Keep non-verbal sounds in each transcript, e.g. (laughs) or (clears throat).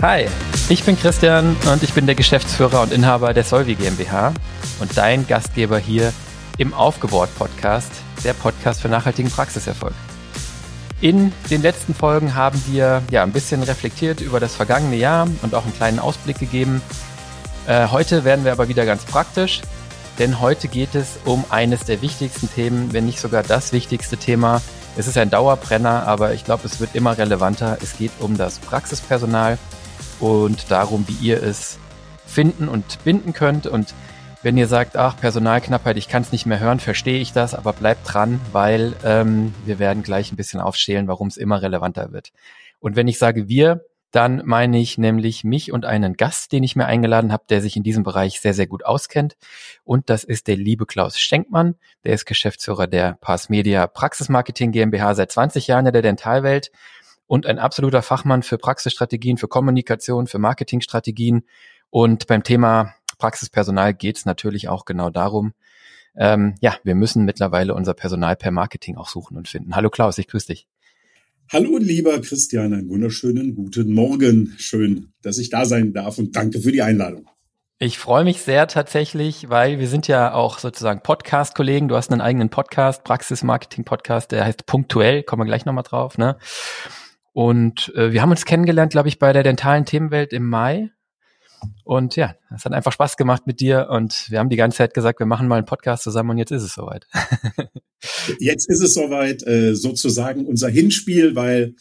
Hi, ich bin Christian und ich bin der Geschäftsführer und Inhaber der Solvi GmbH und dein Gastgeber hier im Aufgebohrt Podcast, der Podcast für nachhaltigen Praxiserfolg. In den letzten Folgen haben wir ja ein bisschen reflektiert über das vergangene Jahr und auch einen kleinen Ausblick gegeben. Äh, heute werden wir aber wieder ganz praktisch, denn heute geht es um eines der wichtigsten Themen, wenn nicht sogar das wichtigste Thema. Es ist ein Dauerbrenner, aber ich glaube, es wird immer relevanter. Es geht um das Praxispersonal und darum, wie ihr es finden und binden könnt. Und wenn ihr sagt, ach, Personalknappheit, ich kann es nicht mehr hören, verstehe ich das, aber bleibt dran, weil ähm, wir werden gleich ein bisschen aufschälen, warum es immer relevanter wird. Und wenn ich sage wir, dann meine ich nämlich mich und einen Gast, den ich mir eingeladen habe, der sich in diesem Bereich sehr, sehr gut auskennt. Und das ist der liebe Klaus Schenkmann. Der ist Geschäftsführer der Pass Media Praxismarketing GmbH seit 20 Jahren in der Dentalwelt und ein absoluter Fachmann für Praxisstrategien, für Kommunikation, für Marketingstrategien. Und beim Thema Praxispersonal geht es natürlich auch genau darum, ähm, ja, wir müssen mittlerweile unser Personal per Marketing auch suchen und finden. Hallo Klaus, ich grüße dich. Hallo lieber Christian, einen wunderschönen guten Morgen. Schön, dass ich da sein darf und danke für die Einladung. Ich freue mich sehr tatsächlich, weil wir sind ja auch sozusagen Podcast-Kollegen. Du hast einen eigenen Podcast, Praxis-Marketing-Podcast, der heißt Punktuell, kommen wir gleich nochmal drauf. Ne? Und äh, wir haben uns kennengelernt, glaube ich, bei der dentalen Themenwelt im Mai. Und ja, es hat einfach Spaß gemacht mit dir und wir haben die ganze Zeit gesagt, wir machen mal einen Podcast zusammen und jetzt ist es soweit. (laughs) jetzt ist es soweit, äh, sozusagen unser Hinspiel, weil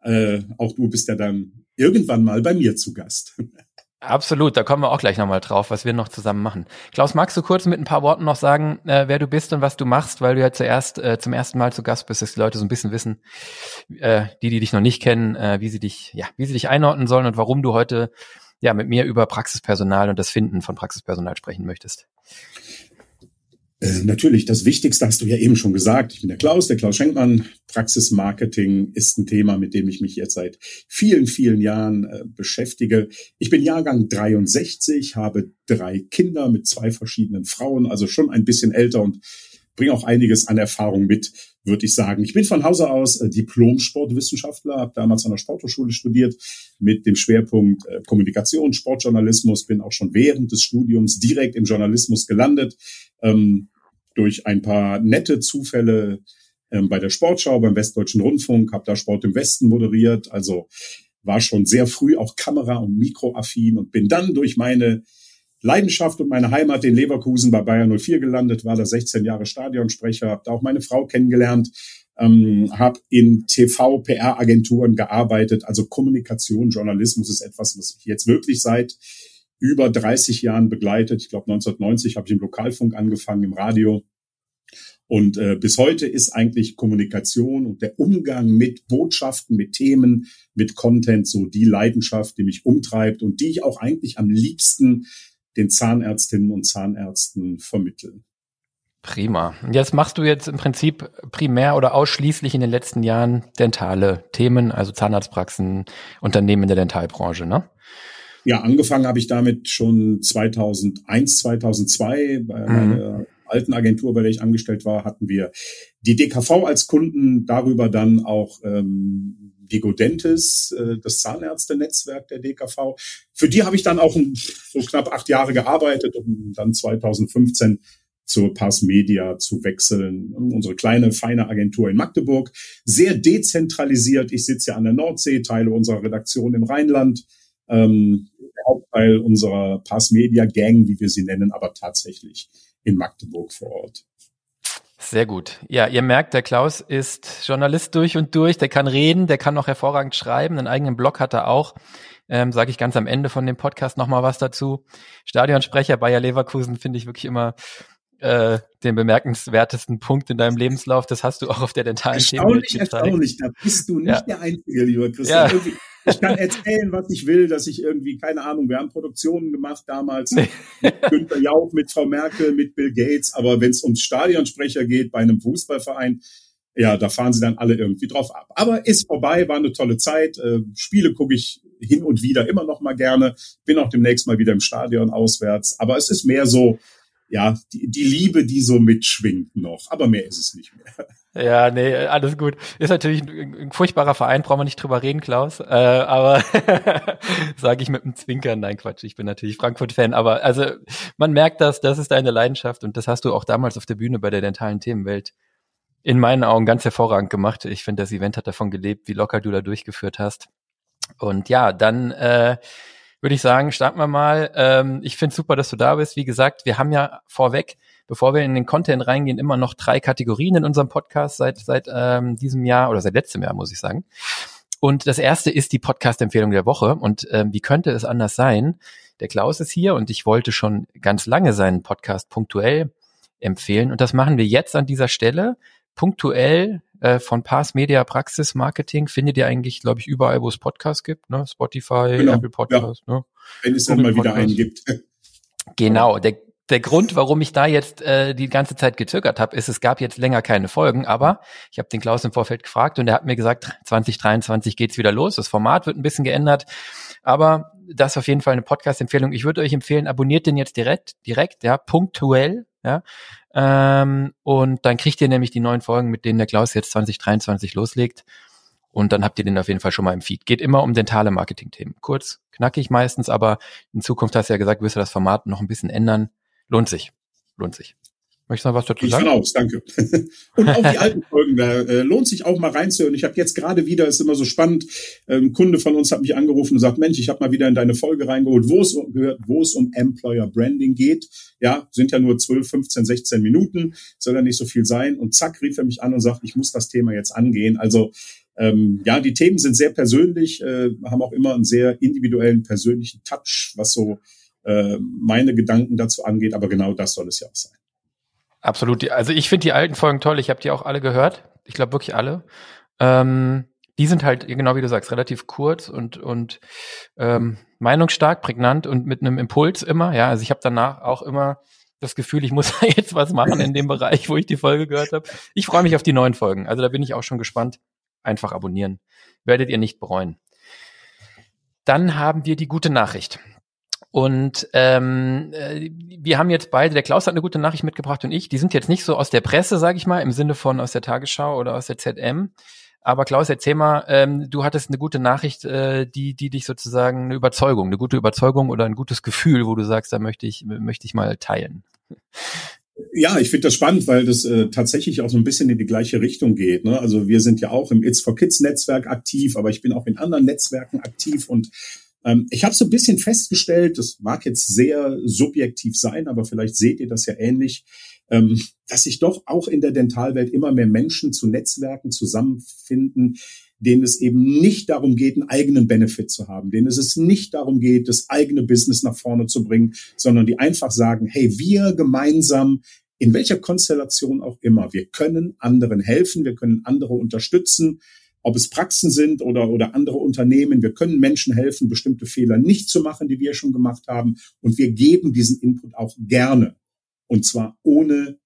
äh, auch du bist ja dann irgendwann mal bei mir zu Gast. Absolut, da kommen wir auch gleich nochmal drauf, was wir noch zusammen machen. Klaus, magst du kurz mit ein paar Worten noch sagen, äh, wer du bist und was du machst, weil du ja zuerst äh, zum ersten Mal zu Gast bist, dass die Leute so ein bisschen wissen, äh, die, die dich noch nicht kennen, äh, wie sie dich, ja, wie sie dich einordnen sollen und warum du heute ja mit mir über Praxispersonal und das Finden von Praxispersonal sprechen möchtest. Äh, natürlich, das Wichtigste hast du ja eben schon gesagt. Ich bin der Klaus, der Klaus Schenkmann. Praxismarketing ist ein Thema, mit dem ich mich jetzt seit vielen, vielen Jahren äh, beschäftige. Ich bin Jahrgang 63, habe drei Kinder mit zwei verschiedenen Frauen, also schon ein bisschen älter und bringe auch einiges an Erfahrung mit, würde ich sagen. Ich bin von Hause aus äh, Diplom-Sportwissenschaftler, habe damals an der Sporthochschule studiert mit dem Schwerpunkt äh, Kommunikation, Sportjournalismus, bin auch schon während des Studiums direkt im Journalismus gelandet, ähm, durch ein paar nette Zufälle ähm, bei der Sportschau, beim Westdeutschen Rundfunk, habe da Sport im Westen moderiert, also war schon sehr früh auch Kamera- und Mikroaffin und bin dann durch meine Leidenschaft und meine Heimat in Leverkusen bei Bayern 04 gelandet, war da 16 Jahre Stadionsprecher, habe da auch meine Frau kennengelernt, ähm, habe in TV-PR-Agenturen gearbeitet. Also Kommunikation, Journalismus ist etwas, was mich jetzt wirklich seit über 30 Jahren begleitet. Ich glaube, 1990 habe ich im Lokalfunk angefangen, im Radio. Und äh, bis heute ist eigentlich Kommunikation und der Umgang mit Botschaften, mit Themen, mit Content so die Leidenschaft, die mich umtreibt und die ich auch eigentlich am liebsten den Zahnärztinnen und Zahnärzten vermitteln. Prima. Und jetzt machst du jetzt im Prinzip primär oder ausschließlich in den letzten Jahren dentale Themen, also Zahnarztpraxen, Unternehmen in der Dentalbranche, ne? Ja, angefangen habe ich damit schon 2001, 2002 bei mhm. meiner alten Agentur, bei der ich angestellt war, hatten wir die DKV als Kunden, darüber dann auch ähm, Diego Dentis, äh, das Zahnärzte-Netzwerk der DKV. Für die habe ich dann auch so knapp acht Jahre gearbeitet, um dann 2015 zur Pass Media zu wechseln. Unsere kleine, feine Agentur in Magdeburg. Sehr dezentralisiert. Ich sitze ja an der Nordsee, teile unserer Redaktion im Rheinland. Ähm, Hauptteil unserer Pass Media Gang, wie wir sie nennen, aber tatsächlich in Magdeburg vor Ort. Sehr gut. Ja, ihr merkt, der Klaus ist Journalist durch und durch. Der kann reden, der kann auch hervorragend schreiben. Einen eigenen Blog hat er auch. Ähm, Sage ich ganz am Ende von dem Podcast nochmal was dazu. Stadionsprecher Bayer Leverkusen finde ich wirklich immer äh, den bemerkenswertesten Punkt in deinem Lebenslauf. Das hast du auch auf der dentalen Erstaunlich, erstaunlich. Da bist du nicht ja. der Einzige, lieber Christian. Ja. Ich kann erzählen, was ich will, dass ich irgendwie, keine Ahnung, wir haben Produktionen gemacht damals mit (laughs) Günther Jauch, mit Frau Merkel, mit Bill Gates, aber wenn es ums Stadionsprecher geht bei einem Fußballverein, ja, da fahren sie dann alle irgendwie drauf ab. Aber ist vorbei, war eine tolle Zeit. Äh, Spiele gucke ich hin und wieder immer noch mal gerne. Bin auch demnächst mal wieder im Stadion auswärts. Aber es ist mehr so, ja, die, die Liebe, die so mitschwingt noch. Aber mehr ist es nicht mehr. Ja, nee, alles gut. Ist natürlich ein, ein furchtbarer Verein, brauchen wir nicht drüber reden, Klaus. Äh, aber (laughs) sage ich mit einem Zwinkern, nein Quatsch, ich bin natürlich Frankfurt-Fan, aber also man merkt das, das ist deine Leidenschaft und das hast du auch damals auf der Bühne bei der dentalen Themenwelt in meinen Augen ganz hervorragend gemacht. Ich finde, das Event hat davon gelebt, wie locker du da durchgeführt hast. Und ja, dann äh, würde ich sagen, starten wir mal. Ähm, ich finde super, dass du da bist. Wie gesagt, wir haben ja vorweg bevor wir in den Content reingehen, immer noch drei Kategorien in unserem Podcast seit, seit ähm, diesem Jahr oder seit letztem Jahr, muss ich sagen. Und das erste ist die Podcast-Empfehlung der Woche. Und ähm, wie könnte es anders sein? Der Klaus ist hier und ich wollte schon ganz lange seinen Podcast punktuell empfehlen. Und das machen wir jetzt an dieser Stelle. Punktuell äh, von Pass Media Praxis Marketing findet ihr eigentlich, glaube ich, überall, wo es Podcasts gibt, ne? Spotify, genau, Apple Podcasts, ja. ne? Wenn es dann mal wieder einen gibt. (laughs) Genau, der der Grund, warum ich da jetzt äh, die ganze Zeit gezögert habe, ist, es gab jetzt länger keine Folgen, aber ich habe den Klaus im Vorfeld gefragt und er hat mir gesagt, 2023 geht's wieder los. Das Format wird ein bisschen geändert, aber das ist auf jeden Fall eine Podcast-Empfehlung. Ich würde euch empfehlen, abonniert den jetzt direkt, direkt, ja, punktuell, ja, ähm, und dann kriegt ihr nämlich die neuen Folgen, mit denen der Klaus jetzt 2023 loslegt. Und dann habt ihr den auf jeden Fall schon mal im Feed. Geht immer um dentale Marketing-Themen. Kurz, knackig meistens, aber in Zukunft hast du ja gesagt, wirst du das Format noch ein bisschen ändern. Lohnt sich. Lohnt sich. Möchtest du noch was dazu sagen? Ich von aus, danke. (laughs) Und auch die alten Folgen, da äh, lohnt sich auch mal reinzuhören. Ich habe jetzt gerade wieder, ist immer so spannend, ein ähm, Kunde von uns hat mich angerufen und sagt, Mensch, ich habe mal wieder in deine Folge reingeholt, wo es gehört, wo es um Employer Branding geht. Ja, sind ja nur 12, 15, 16 Minuten, soll ja nicht so viel sein. Und zack, rief er mich an und sagt, ich muss das Thema jetzt angehen. Also ähm, ja, die Themen sind sehr persönlich, äh, haben auch immer einen sehr individuellen, persönlichen Touch, was so äh, meine Gedanken dazu angeht, aber genau das soll es ja auch sein. Absolut. Also ich finde die alten Folgen toll. Ich habe die auch alle gehört. Ich glaube wirklich alle. Ähm, die sind halt, genau wie du sagst, relativ kurz und, und ähm, meinungsstark, prägnant und mit einem Impuls immer. Ja, also ich habe danach auch immer das Gefühl, ich muss (laughs) jetzt was machen in dem Bereich, wo ich die Folge gehört habe. Ich freue mich auf die neuen Folgen. Also da bin ich auch schon gespannt. Einfach abonnieren. Werdet ihr nicht bereuen. Dann haben wir die gute Nachricht. Und ähm, äh, wir haben jetzt beide, der Klaus hat eine gute Nachricht mitgebracht und ich, die sind jetzt nicht so aus der Presse, sage ich mal, im Sinne von aus der Tagesschau oder aus der ZM. Aber Klaus, erzähl mal, ähm, du hattest eine gute Nachricht, äh, die, die dich sozusagen eine Überzeugung, eine gute Überzeugung oder ein gutes Gefühl, wo du sagst, da möchte ich, möchte ich mal teilen. Ja, ich finde das spannend, weil das äh, tatsächlich auch so ein bisschen in die gleiche Richtung geht. Ne? Also wir sind ja auch im It's for Kids Netzwerk aktiv, aber ich bin auch in anderen Netzwerken aktiv und ähm, ich habe so ein bisschen festgestellt, das mag jetzt sehr subjektiv sein, aber vielleicht seht ihr das ja ähnlich, ähm, dass sich doch auch in der Dentalwelt immer mehr Menschen zu Netzwerken zusammenfinden, denen es eben nicht darum geht, einen eigenen Benefit zu haben, denen es nicht darum geht, das eigene Business nach vorne zu bringen, sondern die einfach sagen, hey, wir gemeinsam in welcher Konstellation auch immer, wir können anderen helfen, wir können andere unterstützen, ob es Praxen sind oder, oder andere Unternehmen. Wir können Menschen helfen, bestimmte Fehler nicht zu machen, die wir schon gemacht haben. Und wir geben diesen Input auch gerne. Und zwar ohne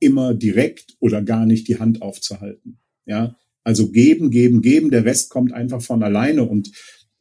immer direkt oder gar nicht die Hand aufzuhalten. Ja, also geben, geben, geben. Der Rest kommt einfach von alleine. Und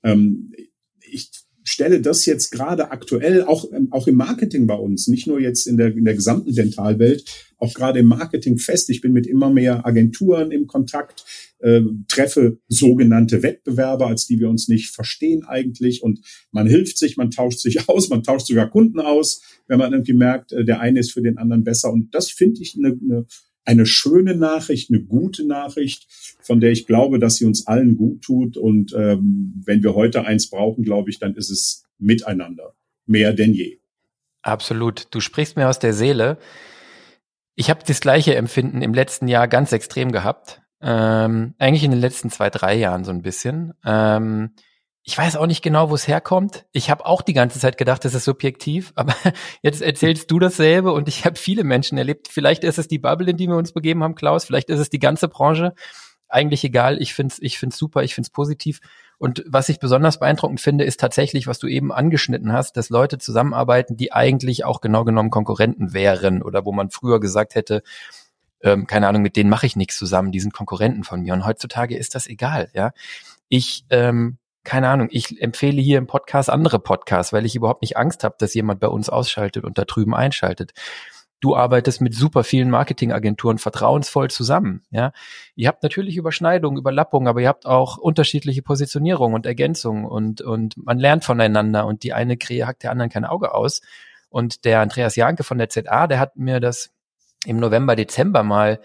ähm, ich stelle das jetzt gerade aktuell auch, ähm, auch im Marketing bei uns, nicht nur jetzt in der, in der gesamten Dentalwelt, auch gerade im Marketing fest. Ich bin mit immer mehr Agenturen im Kontakt, äh, treffe sogenannte Wettbewerber, als die wir uns nicht verstehen eigentlich. Und man hilft sich, man tauscht sich (laughs) aus, man tauscht sogar Kunden aus, wenn man irgendwie merkt, äh, der eine ist für den anderen besser. Und das finde ich eine, eine, eine schöne Nachricht, eine gute Nachricht, von der ich glaube, dass sie uns allen gut tut. Und ähm, wenn wir heute eins brauchen, glaube ich, dann ist es miteinander. Mehr denn je. Absolut. Du sprichst mir aus der Seele. Ich habe das gleiche Empfinden im letzten Jahr ganz extrem gehabt. Ähm, eigentlich in den letzten zwei, drei Jahren so ein bisschen. Ähm, ich weiß auch nicht genau, wo es herkommt. Ich habe auch die ganze Zeit gedacht, das ist subjektiv, (laughs) aber jetzt erzählst du dasselbe und ich habe viele Menschen erlebt. Vielleicht ist es die Bubble, in die wir uns begeben haben, Klaus. Vielleicht ist es die ganze Branche. Eigentlich egal. Ich find's, ich find's super. Ich find's positiv. Und was ich besonders beeindruckend finde, ist tatsächlich, was du eben angeschnitten hast, dass Leute zusammenarbeiten, die eigentlich auch genau genommen Konkurrenten wären oder wo man früher gesagt hätte, ähm, keine Ahnung, mit denen mache ich nichts zusammen, die sind Konkurrenten von mir. Und heutzutage ist das egal, ja. Ich ähm, keine Ahnung, ich empfehle hier im Podcast andere Podcasts, weil ich überhaupt nicht Angst habe, dass jemand bei uns ausschaltet und da drüben einschaltet. Du arbeitest mit super vielen Marketingagenturen vertrauensvoll zusammen. Ja, ihr habt natürlich Überschneidungen, Überlappungen, aber ihr habt auch unterschiedliche Positionierungen und Ergänzungen und und man lernt voneinander und die eine Krähe hackt der anderen kein Auge aus. Und der Andreas Janke von der ZA, der hat mir das im November, Dezember mal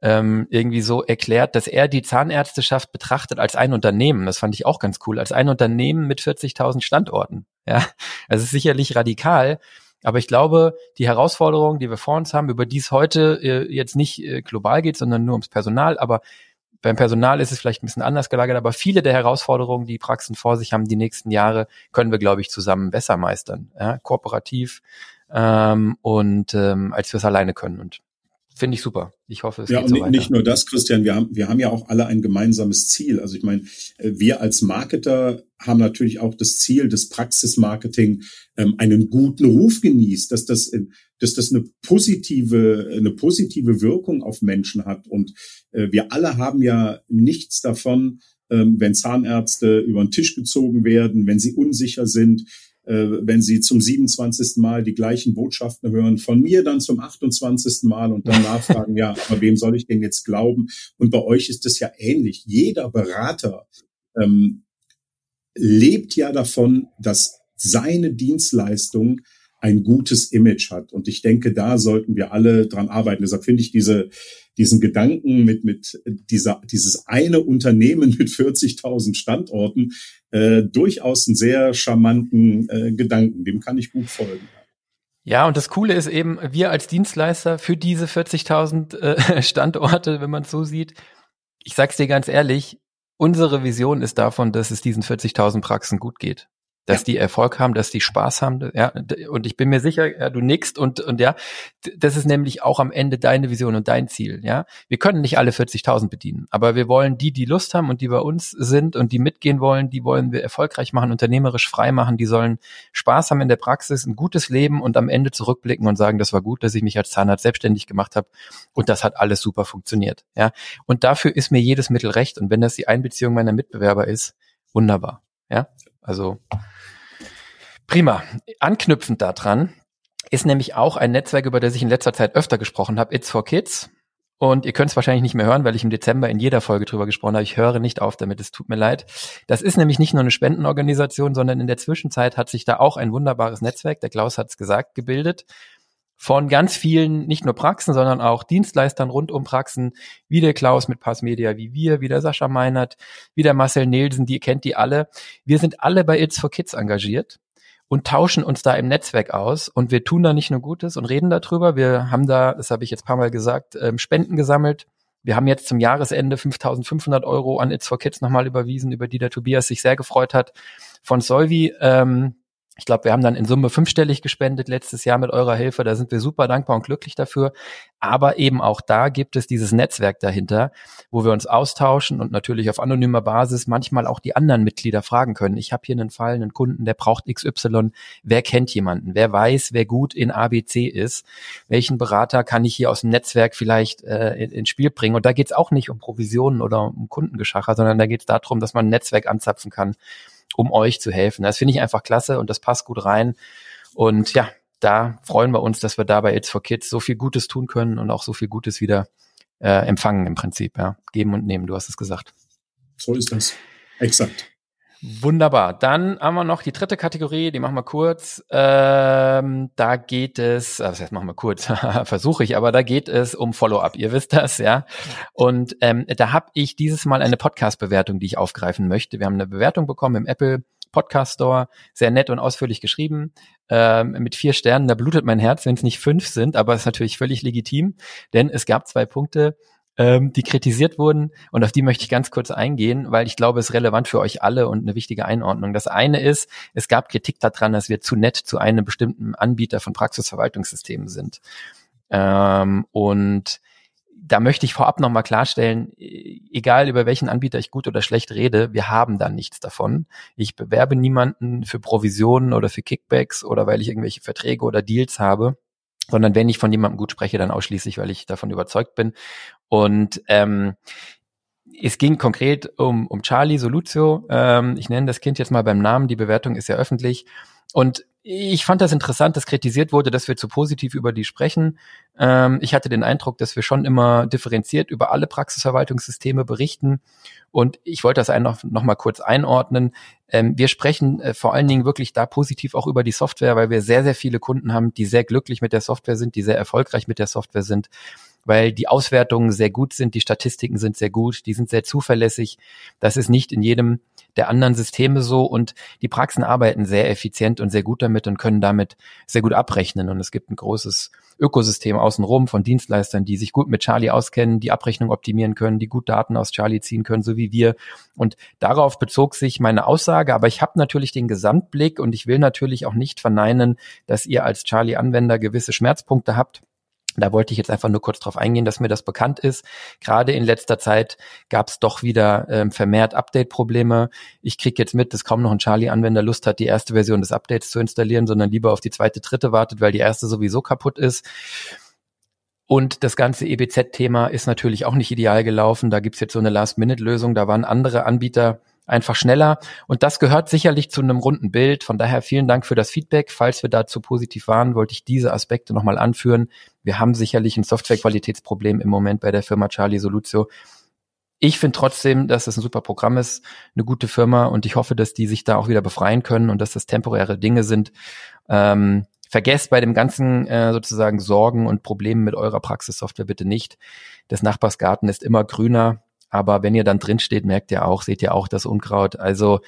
ähm, irgendwie so erklärt, dass er die Zahnärzteschaft betrachtet als ein Unternehmen. Das fand ich auch ganz cool, als ein Unternehmen mit 40.000 Standorten. Ja, also sicherlich radikal, aber ich glaube, die Herausforderungen, die wir vor uns haben, über die es heute äh, jetzt nicht äh, global geht, sondern nur ums Personal, aber beim Personal ist es vielleicht ein bisschen anders gelagert, aber viele der Herausforderungen, die Praxen vor sich haben, die nächsten Jahre, können wir, glaube ich, zusammen besser meistern. Ja, kooperativ ähm, und ähm, als wir es alleine können. Und finde ich super. Ich hoffe, es ja, geht so weiter. nicht nur das, Christian. Wir haben, wir haben ja auch alle ein gemeinsames Ziel. Also ich meine, äh, wir als Marketer haben natürlich auch das Ziel, dass Praxismarketing ähm, einen guten Ruf genießt, dass das, dass das eine positive, eine positive Wirkung auf Menschen hat. Und äh, wir alle haben ja nichts davon, ähm, wenn Zahnärzte über den Tisch gezogen werden, wenn sie unsicher sind, äh, wenn Sie zum 27. Mal die gleichen Botschaften hören, von mir dann zum 28. Mal und dann nachfragen, ja, aber wem soll ich denn jetzt glauben? Und bei euch ist es ja ähnlich. Jeder Berater ähm, lebt ja davon, dass seine Dienstleistung ein gutes Image hat. Und ich denke, da sollten wir alle dran arbeiten. Deshalb finde ich diese, diesen Gedanken mit, mit dieser, dieses eine Unternehmen (laughs) mit 40.000 Standorten äh, durchaus einen sehr charmanten äh, Gedanken. Dem kann ich gut folgen. Ja, und das Coole ist eben, wir als Dienstleister für diese 40.000 äh, (laughs) Standorte, wenn man es so sieht, ich sag's dir ganz ehrlich, unsere Vision ist davon, dass es diesen 40.000 Praxen gut geht dass ja. die Erfolg haben, dass die Spaß haben. Ja, und ich bin mir sicher, ja, du nickst und, und ja, das ist nämlich auch am Ende deine Vision und dein Ziel. Ja, wir können nicht alle 40.000 bedienen, aber wir wollen die, die Lust haben und die bei uns sind und die mitgehen wollen, die wollen wir erfolgreich machen, unternehmerisch frei machen. Die sollen Spaß haben in der Praxis, ein gutes Leben und am Ende zurückblicken und sagen, das war gut, dass ich mich als Zahnarzt selbstständig gemacht habe und das hat alles super funktioniert. Ja, und dafür ist mir jedes Mittel recht. Und wenn das die Einbeziehung meiner Mitbewerber ist, wunderbar. Ja, also Prima. Anknüpfend daran ist nämlich auch ein Netzwerk, über das ich in letzter Zeit öfter gesprochen habe, It's for Kids. Und ihr könnt es wahrscheinlich nicht mehr hören, weil ich im Dezember in jeder Folge drüber gesprochen habe. Ich höre nicht auf damit, es tut mir leid. Das ist nämlich nicht nur eine Spendenorganisation, sondern in der Zwischenzeit hat sich da auch ein wunderbares Netzwerk, der Klaus hat es gesagt, gebildet von ganz vielen, nicht nur Praxen, sondern auch Dienstleistern rund um Praxen, wie der Klaus mit Passmedia, wie wir, wie der Sascha Meinert, wie der Marcel Nielsen, die kennt die alle. Wir sind alle bei It's for Kids engagiert und tauschen uns da im Netzwerk aus. Und wir tun da nicht nur Gutes und reden darüber. Wir haben da, das habe ich jetzt paar Mal gesagt, ähm, Spenden gesammelt. Wir haben jetzt zum Jahresende 5.500 Euro an It's for Kids nochmal überwiesen, über die der Tobias sich sehr gefreut hat. Von Solvi ähm, ich glaube, wir haben dann in Summe fünfstellig gespendet letztes Jahr mit eurer Hilfe. Da sind wir super dankbar und glücklich dafür. Aber eben auch da gibt es dieses Netzwerk dahinter, wo wir uns austauschen und natürlich auf anonymer Basis manchmal auch die anderen Mitglieder fragen können. Ich habe hier einen Fall, einen Kunden, der braucht XY. Wer kennt jemanden? Wer weiß, wer gut in ABC ist? Welchen Berater kann ich hier aus dem Netzwerk vielleicht äh, ins Spiel bringen? Und da geht es auch nicht um Provisionen oder um Kundengeschacher, sondern da geht es darum, dass man ein Netzwerk anzapfen kann um euch zu helfen. Das finde ich einfach klasse und das passt gut rein. Und ja, da freuen wir uns, dass wir da bei It's for Kids so viel Gutes tun können und auch so viel Gutes wieder äh, empfangen im Prinzip. Ja. Geben und nehmen, du hast es gesagt. So ist das. Exakt. Wunderbar. Dann haben wir noch die dritte Kategorie, die machen wir kurz. Ähm, da geht es, das machen wir kurz, (laughs) versuche ich, aber da geht es um Follow-up. Ihr wisst das, ja. Und ähm, da habe ich dieses Mal eine Podcast-Bewertung, die ich aufgreifen möchte. Wir haben eine Bewertung bekommen im Apple Podcast Store, sehr nett und ausführlich geschrieben, ähm, mit vier Sternen. Da blutet mein Herz, wenn es nicht fünf sind, aber es ist natürlich völlig legitim, denn es gab zwei Punkte, ähm, die kritisiert wurden und auf die möchte ich ganz kurz eingehen, weil ich glaube, es ist relevant für euch alle und eine wichtige Einordnung. Das eine ist, es gab Kritik daran, dass wir zu nett zu einem bestimmten Anbieter von Praxisverwaltungssystemen sind. Ähm, und da möchte ich vorab nochmal klarstellen, egal über welchen Anbieter ich gut oder schlecht rede, wir haben da nichts davon. Ich bewerbe niemanden für Provisionen oder für Kickbacks oder weil ich irgendwelche Verträge oder Deals habe sondern wenn ich von jemandem gut spreche, dann ausschließlich, weil ich davon überzeugt bin. Und ähm, es ging konkret um, um Charlie Soluzio. Ähm, ich nenne das Kind jetzt mal beim Namen. Die Bewertung ist ja öffentlich. Und ich fand das interessant, dass kritisiert wurde, dass wir zu positiv über die sprechen. Ähm, ich hatte den Eindruck, dass wir schon immer differenziert über alle Praxisverwaltungssysteme berichten. Und ich wollte das einfach noch mal kurz einordnen. Ähm, wir sprechen äh, vor allen Dingen wirklich da positiv auch über die Software, weil wir sehr, sehr viele Kunden haben, die sehr glücklich mit der Software sind, die sehr erfolgreich mit der Software sind weil die Auswertungen sehr gut sind, die Statistiken sind sehr gut, die sind sehr zuverlässig. Das ist nicht in jedem der anderen Systeme so und die Praxen arbeiten sehr effizient und sehr gut damit und können damit sehr gut abrechnen. Und es gibt ein großes Ökosystem außenrum von Dienstleistern, die sich gut mit Charlie auskennen, die Abrechnung optimieren können, die gut Daten aus Charlie ziehen können, so wie wir. Und darauf bezog sich meine Aussage. Aber ich habe natürlich den Gesamtblick und ich will natürlich auch nicht verneinen, dass ihr als Charlie-Anwender gewisse Schmerzpunkte habt da wollte ich jetzt einfach nur kurz drauf eingehen, dass mir das bekannt ist. Gerade in letzter Zeit gab es doch wieder ähm, vermehrt Update-Probleme. Ich kriege jetzt mit, dass kaum noch ein Charlie-Anwender Lust hat, die erste Version des Updates zu installieren, sondern lieber auf die zweite, dritte wartet, weil die erste sowieso kaputt ist. Und das ganze EBZ-Thema ist natürlich auch nicht ideal gelaufen. Da gibt's jetzt so eine Last-Minute-Lösung. Da waren andere Anbieter einfach schneller. Und das gehört sicherlich zu einem runden Bild. Von daher vielen Dank für das Feedback. Falls wir dazu positiv waren, wollte ich diese Aspekte nochmal anführen. Wir haben sicherlich ein Softwarequalitätsproblem im Moment bei der Firma Charlie Soluzio. Ich finde trotzdem, dass das ein super Programm ist, eine gute Firma und ich hoffe, dass die sich da auch wieder befreien können und dass das temporäre Dinge sind. Ähm, vergesst bei dem ganzen äh, sozusagen Sorgen und Problemen mit eurer Praxissoftware bitte nicht. Das Nachbarsgarten ist immer grüner aber wenn ihr dann drin steht, merkt ihr auch, seht ihr auch das Unkraut. Also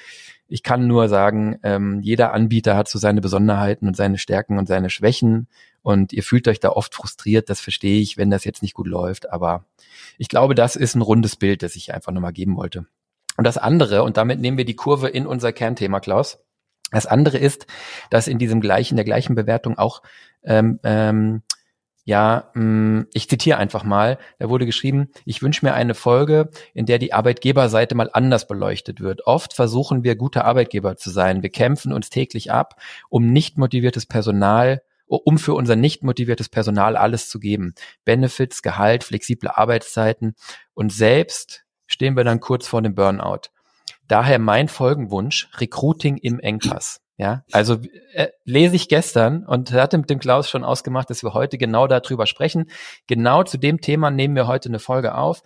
ich kann nur sagen, ähm, jeder Anbieter hat so seine Besonderheiten und seine Stärken und seine Schwächen. Und ihr fühlt euch da oft frustriert, das verstehe ich, wenn das jetzt nicht gut läuft. Aber ich glaube, das ist ein rundes Bild, das ich einfach nochmal geben wollte. Und das andere, und damit nehmen wir die Kurve in unser Kernthema, Klaus. Das andere ist, dass in diesem gleichen, der gleichen Bewertung auch ähm, ähm, ja, mm, ich zitiere einfach mal, da wurde geschrieben, ich wünsche mir eine Folge, in der die Arbeitgeberseite mal anders beleuchtet wird. Oft versuchen wir gute Arbeitgeber zu sein. Wir kämpfen uns täglich ab, um nicht motiviertes Personal um für unser nicht motiviertes Personal alles zu geben. Benefits, Gehalt, flexible Arbeitszeiten und selbst stehen wir dann kurz vor dem Burnout. Daher mein Folgenwunsch, Recruiting im Engpass. Ja, also äh, lese ich gestern und hatte mit dem Klaus schon ausgemacht, dass wir heute genau darüber sprechen. Genau zu dem Thema nehmen wir heute eine Folge auf.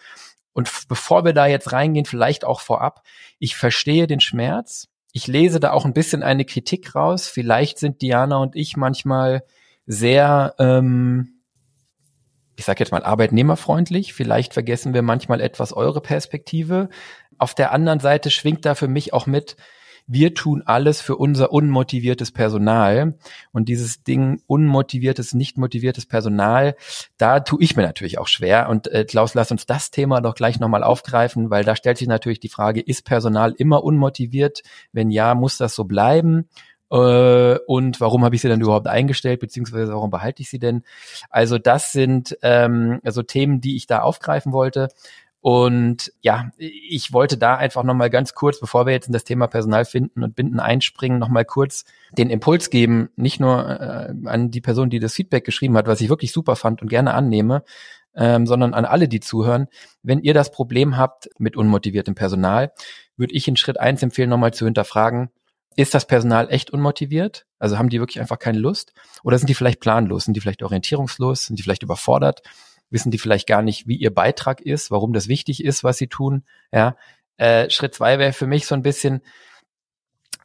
Und bevor wir da jetzt reingehen, vielleicht auch vorab, ich verstehe den Schmerz. Ich lese da auch ein bisschen eine Kritik raus. Vielleicht sind Diana und ich manchmal sehr, ähm, ich sage jetzt mal, arbeitnehmerfreundlich. Vielleicht vergessen wir manchmal etwas eure Perspektive. Auf der anderen Seite schwingt da für mich auch mit, wir tun alles für unser unmotiviertes Personal. Und dieses Ding, unmotiviertes, nicht motiviertes Personal, da tue ich mir natürlich auch schwer. Und äh, Klaus, lass uns das Thema doch gleich nochmal aufgreifen, weil da stellt sich natürlich die Frage, ist Personal immer unmotiviert? Wenn ja, muss das so bleiben? Äh, und warum habe ich sie dann überhaupt eingestellt, beziehungsweise warum behalte ich sie denn? Also das sind ähm, also Themen, die ich da aufgreifen wollte. Und ja, ich wollte da einfach nochmal ganz kurz, bevor wir jetzt in das Thema Personal finden und Binden einspringen, nochmal kurz den Impuls geben, nicht nur äh, an die Person, die das Feedback geschrieben hat, was ich wirklich super fand und gerne annehme, ähm, sondern an alle, die zuhören. Wenn ihr das Problem habt mit unmotiviertem Personal, würde ich in Schritt eins empfehlen, nochmal zu hinterfragen, ist das Personal echt unmotiviert? Also haben die wirklich einfach keine Lust? Oder sind die vielleicht planlos? Sind die vielleicht orientierungslos? Sind die vielleicht überfordert? Wissen die vielleicht gar nicht, wie ihr Beitrag ist, warum das wichtig ist, was sie tun. Ja, äh, Schritt zwei wäre für mich so ein bisschen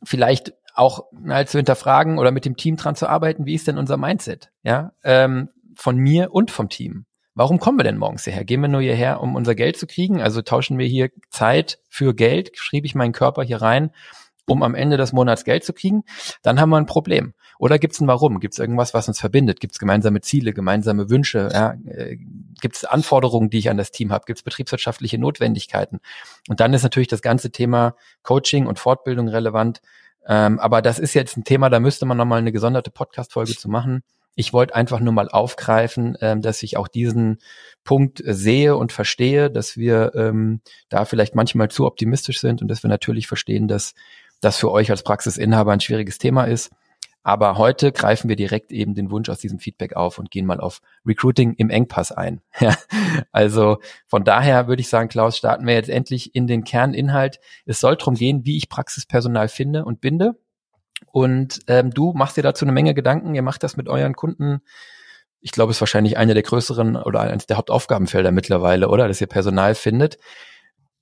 vielleicht auch mal zu hinterfragen oder mit dem Team dran zu arbeiten, wie ist denn unser Mindset? Ja, ähm, von mir und vom Team. Warum kommen wir denn morgens hierher? Gehen wir nur hierher, um unser Geld zu kriegen? Also tauschen wir hier Zeit für Geld? Schriebe ich meinen Körper hier rein, um am Ende des Monats Geld zu kriegen? Dann haben wir ein Problem. Oder gibt es ein Warum? Gibt es irgendwas, was uns verbindet? Gibt es gemeinsame Ziele, gemeinsame Wünsche? Ja? Äh, gibt es Anforderungen, die ich an das Team habe? Gibt es betriebswirtschaftliche Notwendigkeiten? Und dann ist natürlich das ganze Thema Coaching und Fortbildung relevant. Ähm, aber das ist jetzt ein Thema, da müsste man nochmal eine gesonderte Podcast-Folge zu machen. Ich wollte einfach nur mal aufgreifen, ähm, dass ich auch diesen Punkt sehe und verstehe, dass wir ähm, da vielleicht manchmal zu optimistisch sind und dass wir natürlich verstehen, dass das für euch als Praxisinhaber ein schwieriges Thema ist. Aber heute greifen wir direkt eben den Wunsch aus diesem Feedback auf und gehen mal auf Recruiting im Engpass ein. (laughs) Also von daher würde ich sagen, Klaus, starten wir jetzt endlich in den Kerninhalt. Es soll darum gehen, wie ich Praxispersonal finde und binde. Und ähm, du machst dir dazu eine Menge Gedanken. Ihr macht das mit euren Kunden. Ich glaube, es ist wahrscheinlich eine der größeren oder eines der Hauptaufgabenfelder mittlerweile, oder? Dass ihr Personal findet.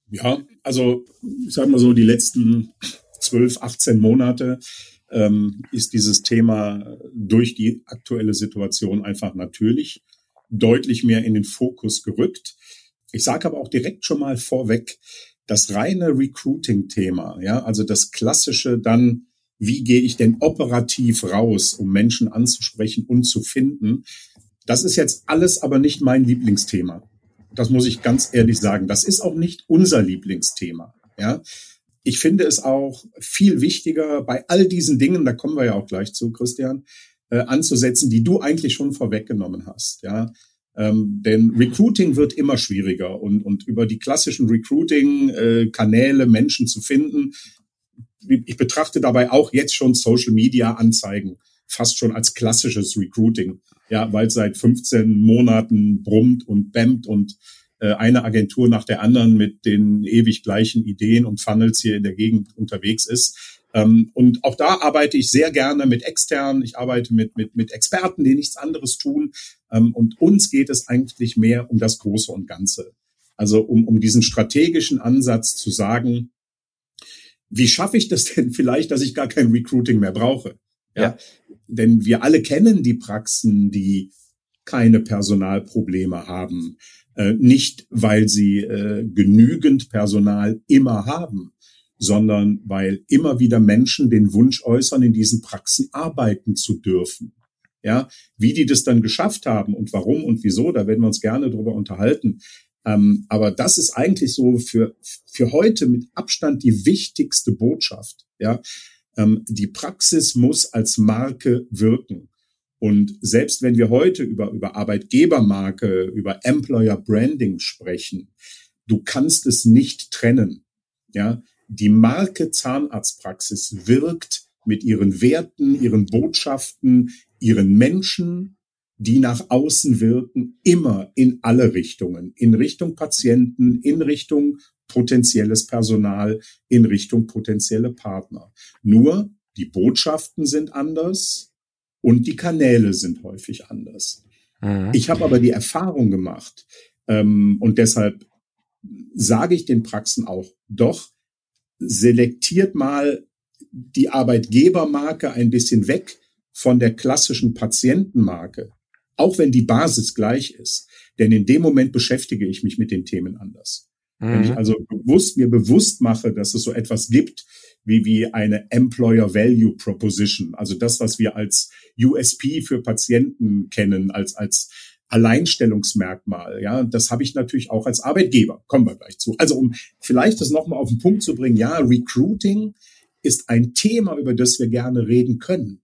Ja, also ich sag mal so, die letzten 12, 18 Monate ähm, ist dieses Thema durch die aktuelle Situation einfach natürlich deutlich mehr in den Fokus gerückt. Ich sage aber auch direkt schon mal vorweg, das reine Recruiting-Thema, ja, also das klassische dann, wie gehe ich denn operativ raus, um Menschen anzusprechen und zu finden, das ist jetzt alles aber nicht mein Lieblingsthema. Das muss ich ganz ehrlich sagen. Das ist auch nicht unser Lieblingsthema. Ja, ich finde es auch viel wichtiger, bei all diesen Dingen, da kommen wir ja auch gleich zu, Christian, äh, anzusetzen, die du eigentlich schon vorweggenommen hast. Ja, ähm, denn Recruiting wird immer schwieriger und, und über die klassischen Recruiting-Kanäle äh, Menschen zu finden. Ich betrachte dabei auch jetzt schon Social Media Anzeigen fast schon als klassisches Recruiting. Ja, weil seit 15 Monaten brummt und bämmt und eine Agentur nach der anderen mit den ewig gleichen Ideen und Funnels hier in der Gegend unterwegs ist. Ähm, und auch da arbeite ich sehr gerne mit externen. Ich arbeite mit, mit, mit Experten, die nichts anderes tun. Ähm, und uns geht es eigentlich mehr um das Große und Ganze. Also um, um diesen strategischen Ansatz zu sagen, wie schaffe ich das denn (laughs) vielleicht, dass ich gar kein Recruiting mehr brauche? Ja. ja. Denn wir alle kennen die Praxen, die keine Personalprobleme haben, äh, nicht, weil sie äh, genügend Personal immer haben, sondern weil immer wieder Menschen den Wunsch äußern, in diesen Praxen arbeiten zu dürfen. Ja, wie die das dann geschafft haben und warum und wieso, da werden wir uns gerne drüber unterhalten. Ähm, aber das ist eigentlich so für, für heute mit Abstand die wichtigste Botschaft. Ja, ähm, die Praxis muss als Marke wirken. Und selbst wenn wir heute über, über Arbeitgebermarke, über Employer Branding sprechen, du kannst es nicht trennen. Ja, die Marke Zahnarztpraxis wirkt mit ihren Werten, ihren Botschaften, ihren Menschen, die nach außen wirken, immer in alle Richtungen. In Richtung Patienten, in Richtung potenzielles Personal, in Richtung potenzielle Partner. Nur die Botschaften sind anders, und die Kanäle sind häufig anders. Mhm. Ich habe aber die Erfahrung gemacht ähm, und deshalb sage ich den Praxen auch, doch selektiert mal die Arbeitgebermarke ein bisschen weg von der klassischen Patientenmarke, auch wenn die Basis gleich ist. Denn in dem Moment beschäftige ich mich mit den Themen anders. Mhm. Wenn ich mhm. also bewusst mir bewusst mache, dass es so etwas gibt wie, wie eine Employer Value Proposition, also das, was wir als USP für Patienten kennen, als, als Alleinstellungsmerkmal. Ja, das habe ich natürlich auch als Arbeitgeber. Kommen wir gleich zu. Also um vielleicht das nochmal auf den Punkt zu bringen, ja, Recruiting ist ein Thema, über das wir gerne reden können.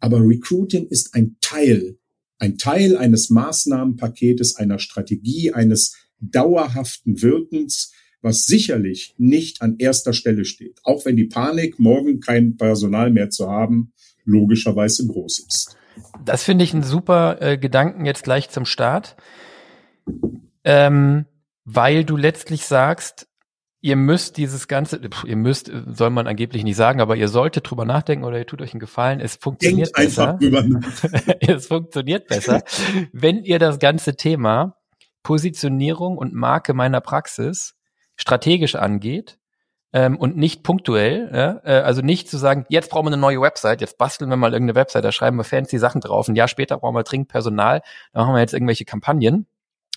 Aber Recruiting ist ein Teil, ein Teil eines Maßnahmenpaketes, einer Strategie, eines dauerhaften Wirkens, was sicherlich nicht an erster Stelle steht, auch wenn die Panik, morgen kein Personal mehr zu haben, logischerweise groß ist. Das finde ich einen super äh, Gedanken jetzt gleich zum Start, ähm, weil du letztlich sagst, ihr müsst dieses ganze, ihr müsst, soll man angeblich nicht sagen, aber ihr solltet drüber nachdenken oder ihr tut euch einen Gefallen. Es funktioniert Denkt besser. (laughs) es funktioniert besser, wenn ihr das ganze Thema Positionierung und Marke meiner Praxis strategisch angeht ähm, und nicht punktuell. Ja? Äh, also nicht zu sagen, jetzt brauchen wir eine neue Website, jetzt basteln wir mal irgendeine Website, da schreiben wir fancy Sachen drauf. Ein Jahr später brauchen wir dringend Personal, da machen wir jetzt irgendwelche Kampagnen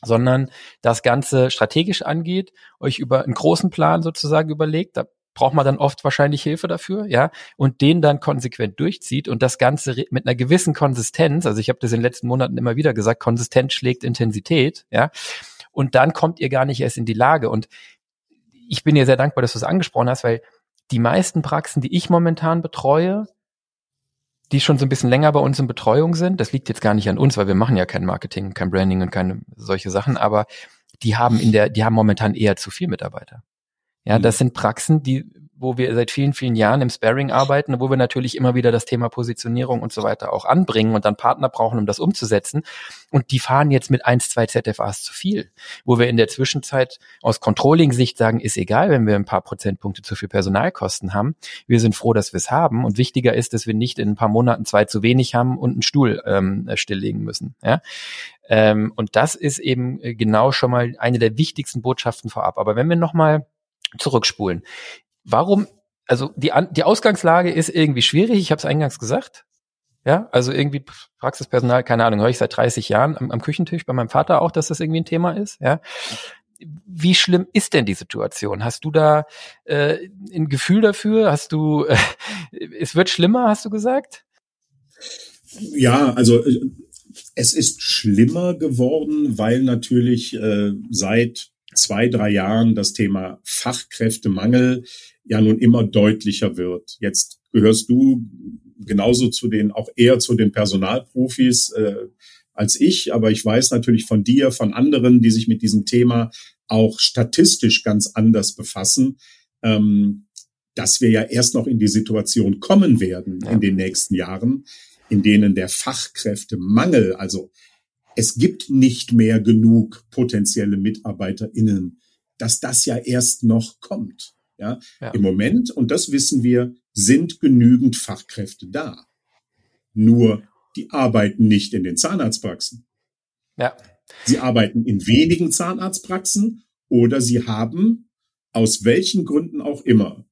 sondern das Ganze strategisch angeht, euch über einen großen Plan sozusagen überlegt, da braucht man dann oft wahrscheinlich Hilfe dafür, ja, und den dann konsequent durchzieht und das Ganze mit einer gewissen Konsistenz, also ich habe das in den letzten Monaten immer wieder gesagt, Konsistenz schlägt Intensität, ja, und dann kommt ihr gar nicht erst in die Lage. Und ich bin dir sehr dankbar, dass du es angesprochen hast, weil die meisten Praxen, die ich momentan betreue, die schon so ein bisschen länger bei uns in Betreuung sind, das liegt jetzt gar nicht an uns, weil wir machen ja kein Marketing, kein Branding und keine solche Sachen, aber die haben in der, die haben momentan eher zu viel Mitarbeiter. Ja, mhm. das sind Praxen, die wo wir seit vielen, vielen Jahren im Sparring arbeiten, wo wir natürlich immer wieder das Thema Positionierung und so weiter auch anbringen und dann Partner brauchen, um das umzusetzen. Und die fahren jetzt mit eins, zwei ZFAs zu viel, wo wir in der Zwischenzeit aus Controlling-Sicht sagen, ist egal, wenn wir ein paar Prozentpunkte zu viel Personalkosten haben. Wir sind froh, dass wir es haben. Und wichtiger ist, dass wir nicht in ein paar Monaten zwei zu wenig haben und einen Stuhl ähm, stilllegen müssen. Ja? Ähm, und das ist eben äh, genau schon mal eine der wichtigsten Botschaften vorab. Aber wenn wir nochmal zurückspulen, warum, also die, die Ausgangslage ist irgendwie schwierig, ich habe es eingangs gesagt. Ja, also irgendwie Praxispersonal, keine Ahnung, höre ich seit 30 Jahren am, am Küchentisch bei meinem Vater auch, dass das irgendwie ein Thema ist. Ja, wie schlimm ist denn die Situation? Hast du da äh, ein Gefühl dafür? Hast du, äh, es wird schlimmer, hast du gesagt? Ja, also äh, es ist schlimmer geworden, weil natürlich äh, seit zwei, drei Jahren das Thema Fachkräftemangel ja nun immer deutlicher wird. Jetzt gehörst du genauso zu den, auch eher zu den Personalprofis äh, als ich, aber ich weiß natürlich von dir, von anderen, die sich mit diesem Thema auch statistisch ganz anders befassen, ähm, dass wir ja erst noch in die Situation kommen werden ja. in den nächsten Jahren, in denen der Fachkräftemangel, also es gibt nicht mehr genug potenzielle MitarbeiterInnen, dass das ja erst noch kommt. Ja? ja. Im Moment, und das wissen wir, sind genügend Fachkräfte da. Nur die arbeiten nicht in den Zahnarztpraxen. Ja. Sie arbeiten in wenigen Zahnarztpraxen oder sie haben aus welchen Gründen auch immer,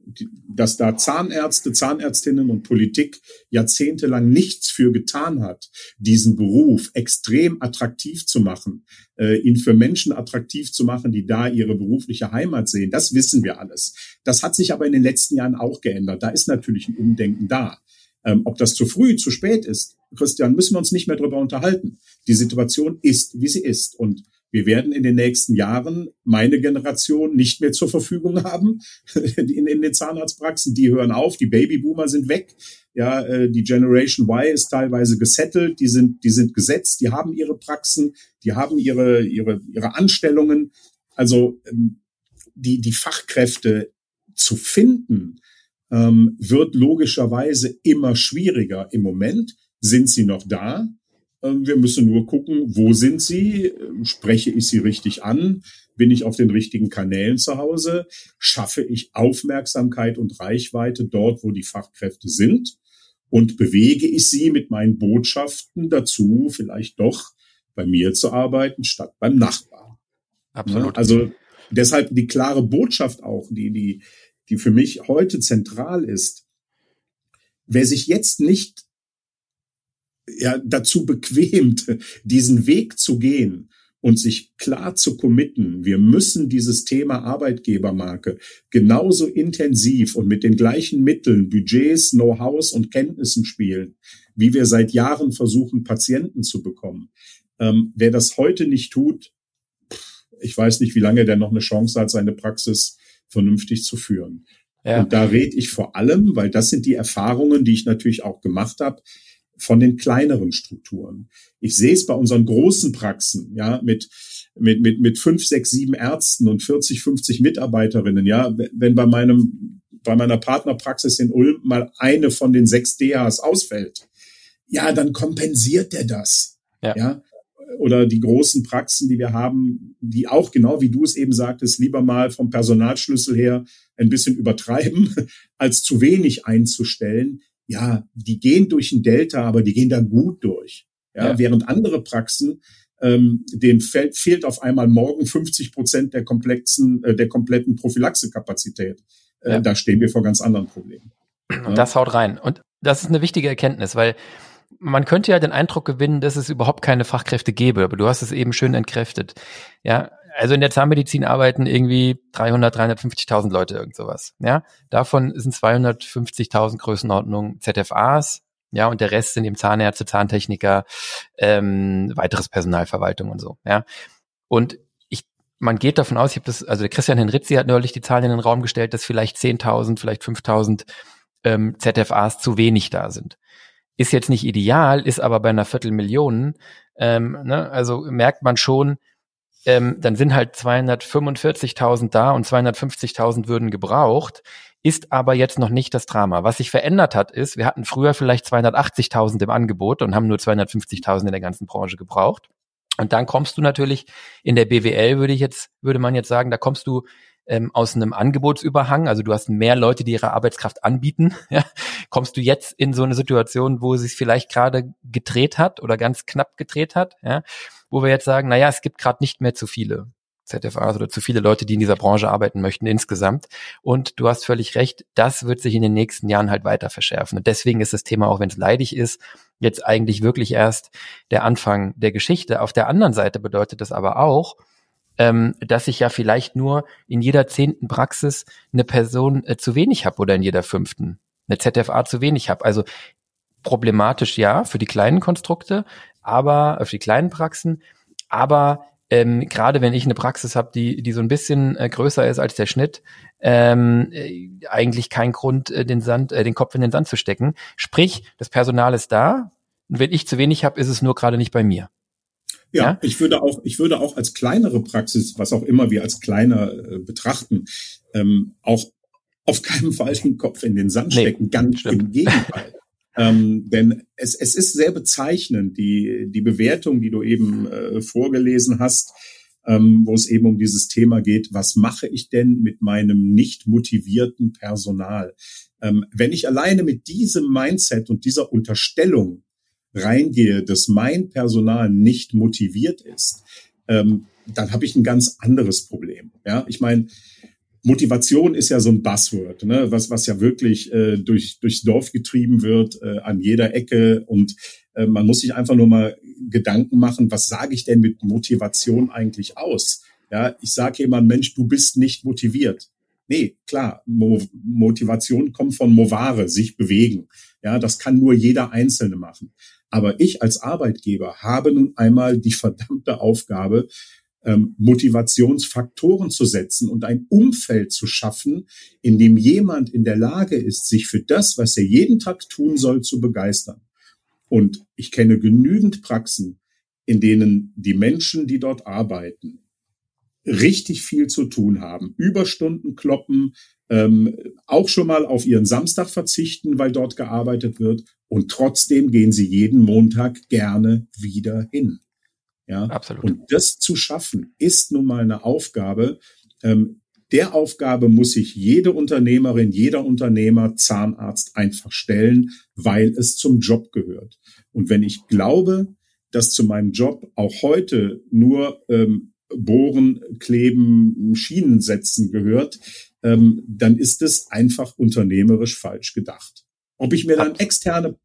dass da Zahnärzte, Zahnärztinnen und Politik jahrzehntelang nichts für getan hat, diesen Beruf extrem attraktiv zu machen, äh, ihn für Menschen attraktiv zu machen, die da ihre berufliche Heimat sehen. Das wissen wir alles. Das hat sich aber in den letzten Jahren auch geändert. Da ist natürlich ein Umdenken da. Ähm, ob das zu früh, zu spät ist, Christian, müssen wir uns nicht mehr darüber unterhalten. Die Situation ist, wie sie ist. Und wir werden in den nächsten Jahren meine Generation nicht mehr zur Verfügung haben (laughs) in, in den Zahnarztpraxen. Die hören auf, die Babyboomer sind weg. Ja, äh, die Generation Y ist teilweise gesettelt, die sind, die sind gesetzt, die haben ihre Praxen, die haben ihre, ihre, ihre Anstellungen. Also ähm, die, die Fachkräfte zu finden, ähm, wird logischerweise immer schwieriger. Im Moment sind sie noch da. Ähm, wir müssen nur gucken, wo sind sie? Ähm, spreche ich sie richtig an? Bin ich auf den richtigen Kanälen zu Hause? Schaffe ich Aufmerksamkeit und Reichweite dort, wo die Fachkräfte sind? Und bewege ich sie mit meinen Botschaften dazu, vielleicht doch bei mir zu arbeiten, statt beim Nachbarn? Absolut. Also deshalb die klare Botschaft auch, die, die, die für mich heute zentral ist. Wer sich jetzt nicht ja, dazu bequemt, diesen Weg zu gehen und sich klar zu committen, wir müssen dieses Thema Arbeitgebermarke genauso intensiv und mit den gleichen Mitteln, Budgets, Know-hows und Kenntnissen spielen, wie wir seit Jahren versuchen, Patienten zu bekommen. Ähm, wer das heute nicht tut, ich weiß nicht, wie lange der noch eine Chance hat, seine Praxis vernünftig zu führen. Ja. Und da rede ich vor allem, weil das sind die Erfahrungen, die ich natürlich auch gemacht habe, von den kleineren Strukturen. Ich sehe es bei unseren großen Praxen, ja, mit, mit, mit, mit fünf, sechs, sieben Ärzten und 40, 50 Mitarbeiterinnen, ja, wenn bei meinem, bei meiner Partnerpraxis in Ulm mal eine von den sechs DAs ausfällt, ja, dann kompensiert der das. Ja. ja. Oder die großen Praxen, die wir haben, die auch genau wie du es eben sagtest, lieber mal vom Personalschlüssel her ein bisschen übertreiben, (laughs) als zu wenig einzustellen ja, die gehen durch ein Delta, aber die gehen da gut durch. Ja, ja. während andere Praxen ähm, denen fehlt, fehlt auf einmal morgen 50 Prozent der komplexen, äh, der kompletten Prophylaxekapazität. Äh, ja. Da stehen wir vor ganz anderen Problemen. Und das haut rein. Und das ist eine wichtige Erkenntnis, weil man könnte ja den Eindruck gewinnen, dass es überhaupt keine Fachkräfte gäbe, aber du hast es eben schön entkräftet. Ja, also in der Zahnmedizin arbeiten irgendwie 300, 350.000 Leute, irgend sowas. Ja, davon sind 250.000 Größenordnung ZFAs. Ja, und der Rest sind eben Zahnärzte, Zahntechniker, ähm, weiteres Personalverwaltung und so. Ja, und ich, man geht davon aus, ich habe das, also der Christian Henritzi hat neulich die Zahlen in den Raum gestellt, dass vielleicht 10.000, vielleicht 5.000 ähm, ZFAs zu wenig da sind. Ist jetzt nicht ideal, ist aber bei einer Viertelmillion, ähm, ne, also merkt man schon, ähm, dann sind halt 245.000 da und 250.000 würden gebraucht, ist aber jetzt noch nicht das Drama. Was sich verändert hat, ist, wir hatten früher vielleicht 280.000 im Angebot und haben nur 250.000 in der ganzen Branche gebraucht. Und dann kommst du natürlich in der BWL, würde ich jetzt, würde man jetzt sagen, da kommst du ähm, aus einem Angebotsüberhang, also du hast mehr Leute, die ihre Arbeitskraft anbieten, (laughs) ja, kommst du jetzt in so eine Situation, wo es sich vielleicht gerade gedreht hat oder ganz knapp gedreht hat, ja, wo wir jetzt sagen, naja, es gibt gerade nicht mehr zu viele ZFAs oder zu viele Leute, die in dieser Branche arbeiten möchten insgesamt. Und du hast völlig recht, das wird sich in den nächsten Jahren halt weiter verschärfen. Und deswegen ist das Thema, auch wenn es leidig ist, jetzt eigentlich wirklich erst der Anfang der Geschichte. Auf der anderen Seite bedeutet das aber auch, ähm, dass ich ja vielleicht nur in jeder zehnten Praxis eine Person äh, zu wenig habe oder in jeder fünften eine ZFA zu wenig habe. Also problematisch ja für die kleinen Konstrukte, aber äh, für die kleinen Praxen, aber ähm, gerade wenn ich eine Praxis habe, die, die so ein bisschen äh, größer ist als der Schnitt, ähm, äh, eigentlich kein Grund, äh, den Sand, äh, den Kopf in den Sand zu stecken. Sprich, das Personal ist da. Und wenn ich zu wenig habe, ist es nur gerade nicht bei mir. Ja, ja, ich würde auch, ich würde auch als kleinere Praxis, was auch immer wir als kleiner äh, betrachten, ähm, auch auf keinen Fall den Kopf in den Sand stecken. Nee, Ganz stimmt. im Gegenteil. Ähm, denn es, es ist sehr bezeichnend, die, die Bewertung, die du eben äh, vorgelesen hast, ähm, wo es eben um dieses Thema geht, was mache ich denn mit meinem nicht motivierten Personal? Ähm, wenn ich alleine mit diesem Mindset und dieser Unterstellung reingehe, dass mein Personal nicht motiviert ist, ähm, dann habe ich ein ganz anderes Problem. Ja, ich meine, Motivation ist ja so ein Buzzword, ne? was, was ja wirklich äh, durch, durchs Dorf getrieben wird, äh, an jeder Ecke. Und äh, man muss sich einfach nur mal Gedanken machen, was sage ich denn mit Motivation eigentlich aus? Ja, ich sage jemand, Mensch, du bist nicht motiviert. Nee, klar, Mo Motivation kommt von Movare, sich bewegen. Ja, das kann nur jeder Einzelne machen. Aber ich als Arbeitgeber habe nun einmal die (laughs) verdammte Aufgabe, ähm, Motivationsfaktoren zu setzen und ein Umfeld zu schaffen, in dem jemand in der Lage ist, sich für das, was er jeden Tag tun soll, zu begeistern. Und ich kenne genügend Praxen, in denen die Menschen, die dort arbeiten, richtig viel zu tun haben, Überstunden kloppen, ähm, auch schon mal auf ihren Samstag verzichten, weil dort gearbeitet wird und trotzdem gehen sie jeden Montag gerne wieder hin. Ja, absolut. Und das zu schaffen, ist nun mal eine Aufgabe. Ähm, der Aufgabe muss sich jede Unternehmerin, jeder Unternehmer, Zahnarzt einfach stellen, weil es zum Job gehört. Und wenn ich glaube, dass zu meinem Job auch heute nur ähm, Bohren, Kleben, Schienen setzen gehört, ähm, dann ist es einfach unternehmerisch falsch gedacht. Ob ich mir dann externe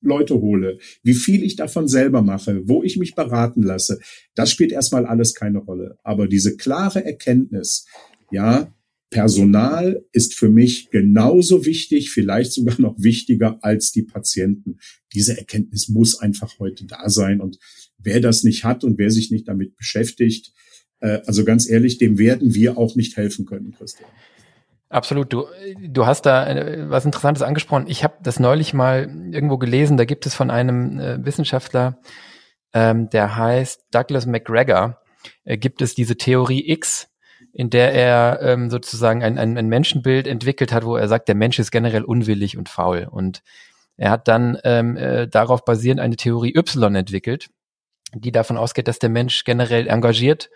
Leute hole, wie viel ich davon selber mache, wo ich mich beraten lasse, das spielt erstmal alles keine Rolle. Aber diese klare Erkenntnis, ja, Personal ist für mich genauso wichtig, vielleicht sogar noch wichtiger als die Patienten. Diese Erkenntnis muss einfach heute da sein. Und wer das nicht hat und wer sich nicht damit beschäftigt, äh, also ganz ehrlich, dem werden wir auch nicht helfen können, Christian. Absolut. Du, du hast da äh, was Interessantes angesprochen. Ich habe das neulich mal irgendwo gelesen. Da gibt es von einem äh, Wissenschaftler, ähm, der heißt Douglas McGregor, äh, gibt es diese Theorie X, in der er ähm, sozusagen ein, ein, ein Menschenbild entwickelt hat, wo er sagt, der Mensch ist generell unwillig und faul. Und er hat dann ähm, äh, darauf basierend eine Theorie Y entwickelt, die davon ausgeht, dass der Mensch generell engagiert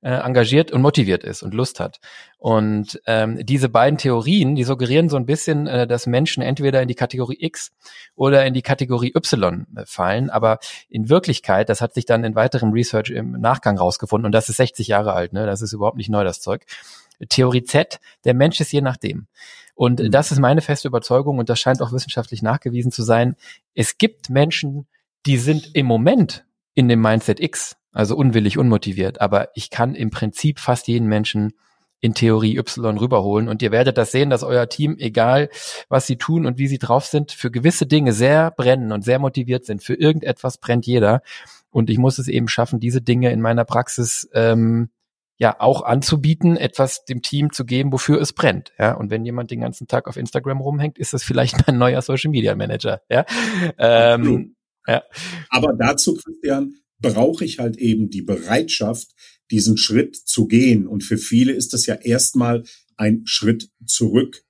äh, engagiert und motiviert ist und Lust hat. Und ähm, diese beiden Theorien, die suggerieren so ein bisschen, äh, dass Menschen entweder in die Kategorie X oder in die Kategorie Y äh, fallen. Aber in Wirklichkeit, das hat sich dann in weiterem Research im Nachgang rausgefunden, und das ist 60 Jahre alt, ne? das ist überhaupt nicht neu, das Zeug. Theorie Z, der Mensch ist je nachdem. Und mhm. das ist meine feste Überzeugung und das scheint auch wissenschaftlich nachgewiesen zu sein. Es gibt Menschen, die sind im Moment in dem Mindset X also unwillig, unmotiviert. Aber ich kann im Prinzip fast jeden Menschen in Theorie Y rüberholen. Und ihr werdet das sehen, dass euer Team, egal was sie tun und wie sie drauf sind, für gewisse Dinge sehr brennen und sehr motiviert sind. Für irgendetwas brennt jeder. Und ich muss es eben schaffen, diese Dinge in meiner Praxis ähm, ja auch anzubieten, etwas dem Team zu geben, wofür es brennt. Ja, und wenn jemand den ganzen Tag auf Instagram rumhängt, ist das vielleicht mein neuer Social Media Manager. Ja, ähm, ja. Aber dazu, Christian, brauche ich halt eben die Bereitschaft, diesen Schritt zu gehen. Und für viele ist das ja erstmal ein Schritt zurück.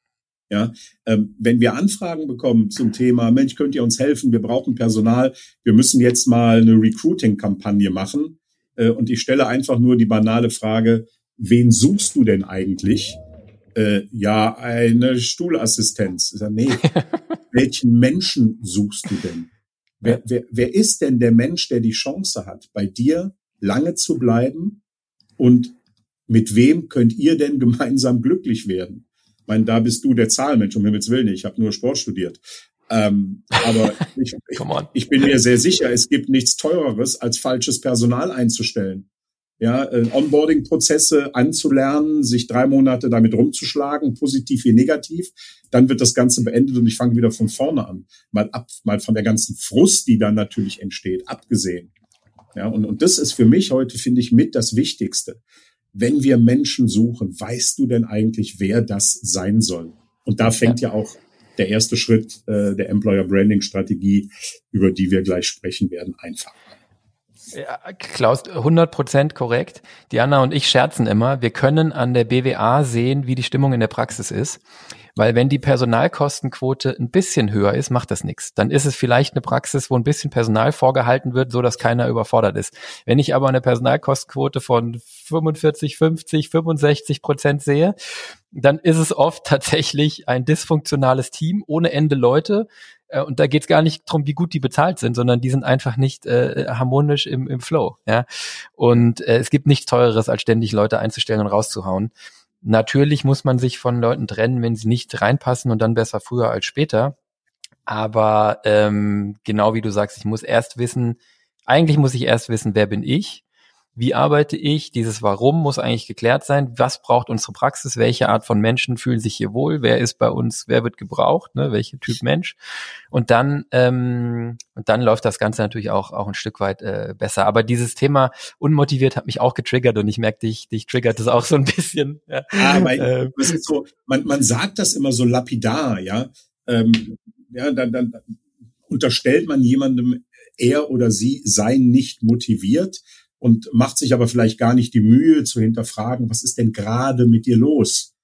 Ja, ähm, wenn wir Anfragen bekommen zum Thema, Mensch, könnt ihr uns helfen? Wir brauchen Personal. Wir müssen jetzt mal eine Recruiting-Kampagne machen. Äh, und ich stelle einfach nur die banale Frage, wen suchst du denn eigentlich? Äh, ja, eine Stuhlassistenz. Ich sage, nee, (laughs) welchen Menschen suchst du denn? Wer, wer, wer ist denn der Mensch, der die Chance hat, bei dir lange zu bleiben? Und mit wem könnt ihr denn (laughs) gemeinsam glücklich werden? Ich meine, da bist du der Zahlmensch, um Himmels Willen. Ich habe nur Sport studiert. Ähm, aber (laughs) ich, ich, bin mir sehr sicher, es gibt nichts Teureres, als falsches Personal einzustellen. Ja, äh, Onboarding-Prozesse anzulernen, sich drei Monate damit rumzuschlagen, positiv wie negativ, dann wird das Ganze beendet und ich fange wieder von vorne an. Mal ab, mal von der ganzen Frust, die dann natürlich entsteht, abgesehen. Ja, und, und das ist für mich heute, finde ich, mit das Wichtigste wenn wir Menschen suchen, weißt du denn eigentlich, wer das sein soll? Und da fängt ja, ja auch der erste Schritt äh, der Employer Branding Strategie, über die wir gleich sprechen werden, einfach. Ja, Klaus, 100 Prozent korrekt. Diana und ich scherzen immer, wir können an der BWA sehen, wie die Stimmung in der Praxis ist. Weil wenn die Personalkostenquote ein bisschen höher ist, macht das nichts. Dann ist es vielleicht eine Praxis, wo ein bisschen Personal vorgehalten wird, so dass keiner überfordert ist. Wenn ich aber eine Personalkostenquote von 45, 50, 65 Prozent sehe, dann ist es oft (laughs) tatsächlich ein dysfunktionales Team ohne Ende Leute. Äh, und da geht es gar nicht drum, wie gut die bezahlt sind, sondern die sind einfach nicht äh, harmonisch im, im Flow. Ja? Und äh, es gibt nichts Teureres, als ständig Leute einzustellen und rauszuhauen. Natürlich muss man sich von Leuten trennen, wenn sie nicht reinpassen und dann besser früher als später. Aber ähm, genau wie du sagst, ich muss erst wissen, eigentlich muss ich erst wissen, wer bin ich wie arbeite ich, dieses Warum muss eigentlich geklärt sein, was braucht unsere Praxis, welche Art von Menschen fühlen sich hier wohl, wer ist bei uns, wer wird gebraucht, ne, welcher Typ Mensch? Und dann ähm, und dann läuft das Ganze natürlich auch auch ein Stück weit äh, besser. Aber dieses Thema unmotiviert hat mich auch getriggert und ich merke, dich, dich triggert das auch so ein bisschen. Ja, aber äh, das ist so, man, man sagt das immer so lapidar, ja, ähm, ja, dann, dann unterstellt man jemandem, er oder sie sei nicht motiviert und macht sich aber vielleicht gar nicht die Mühe zu hinterfragen, was ist denn gerade mit dir los?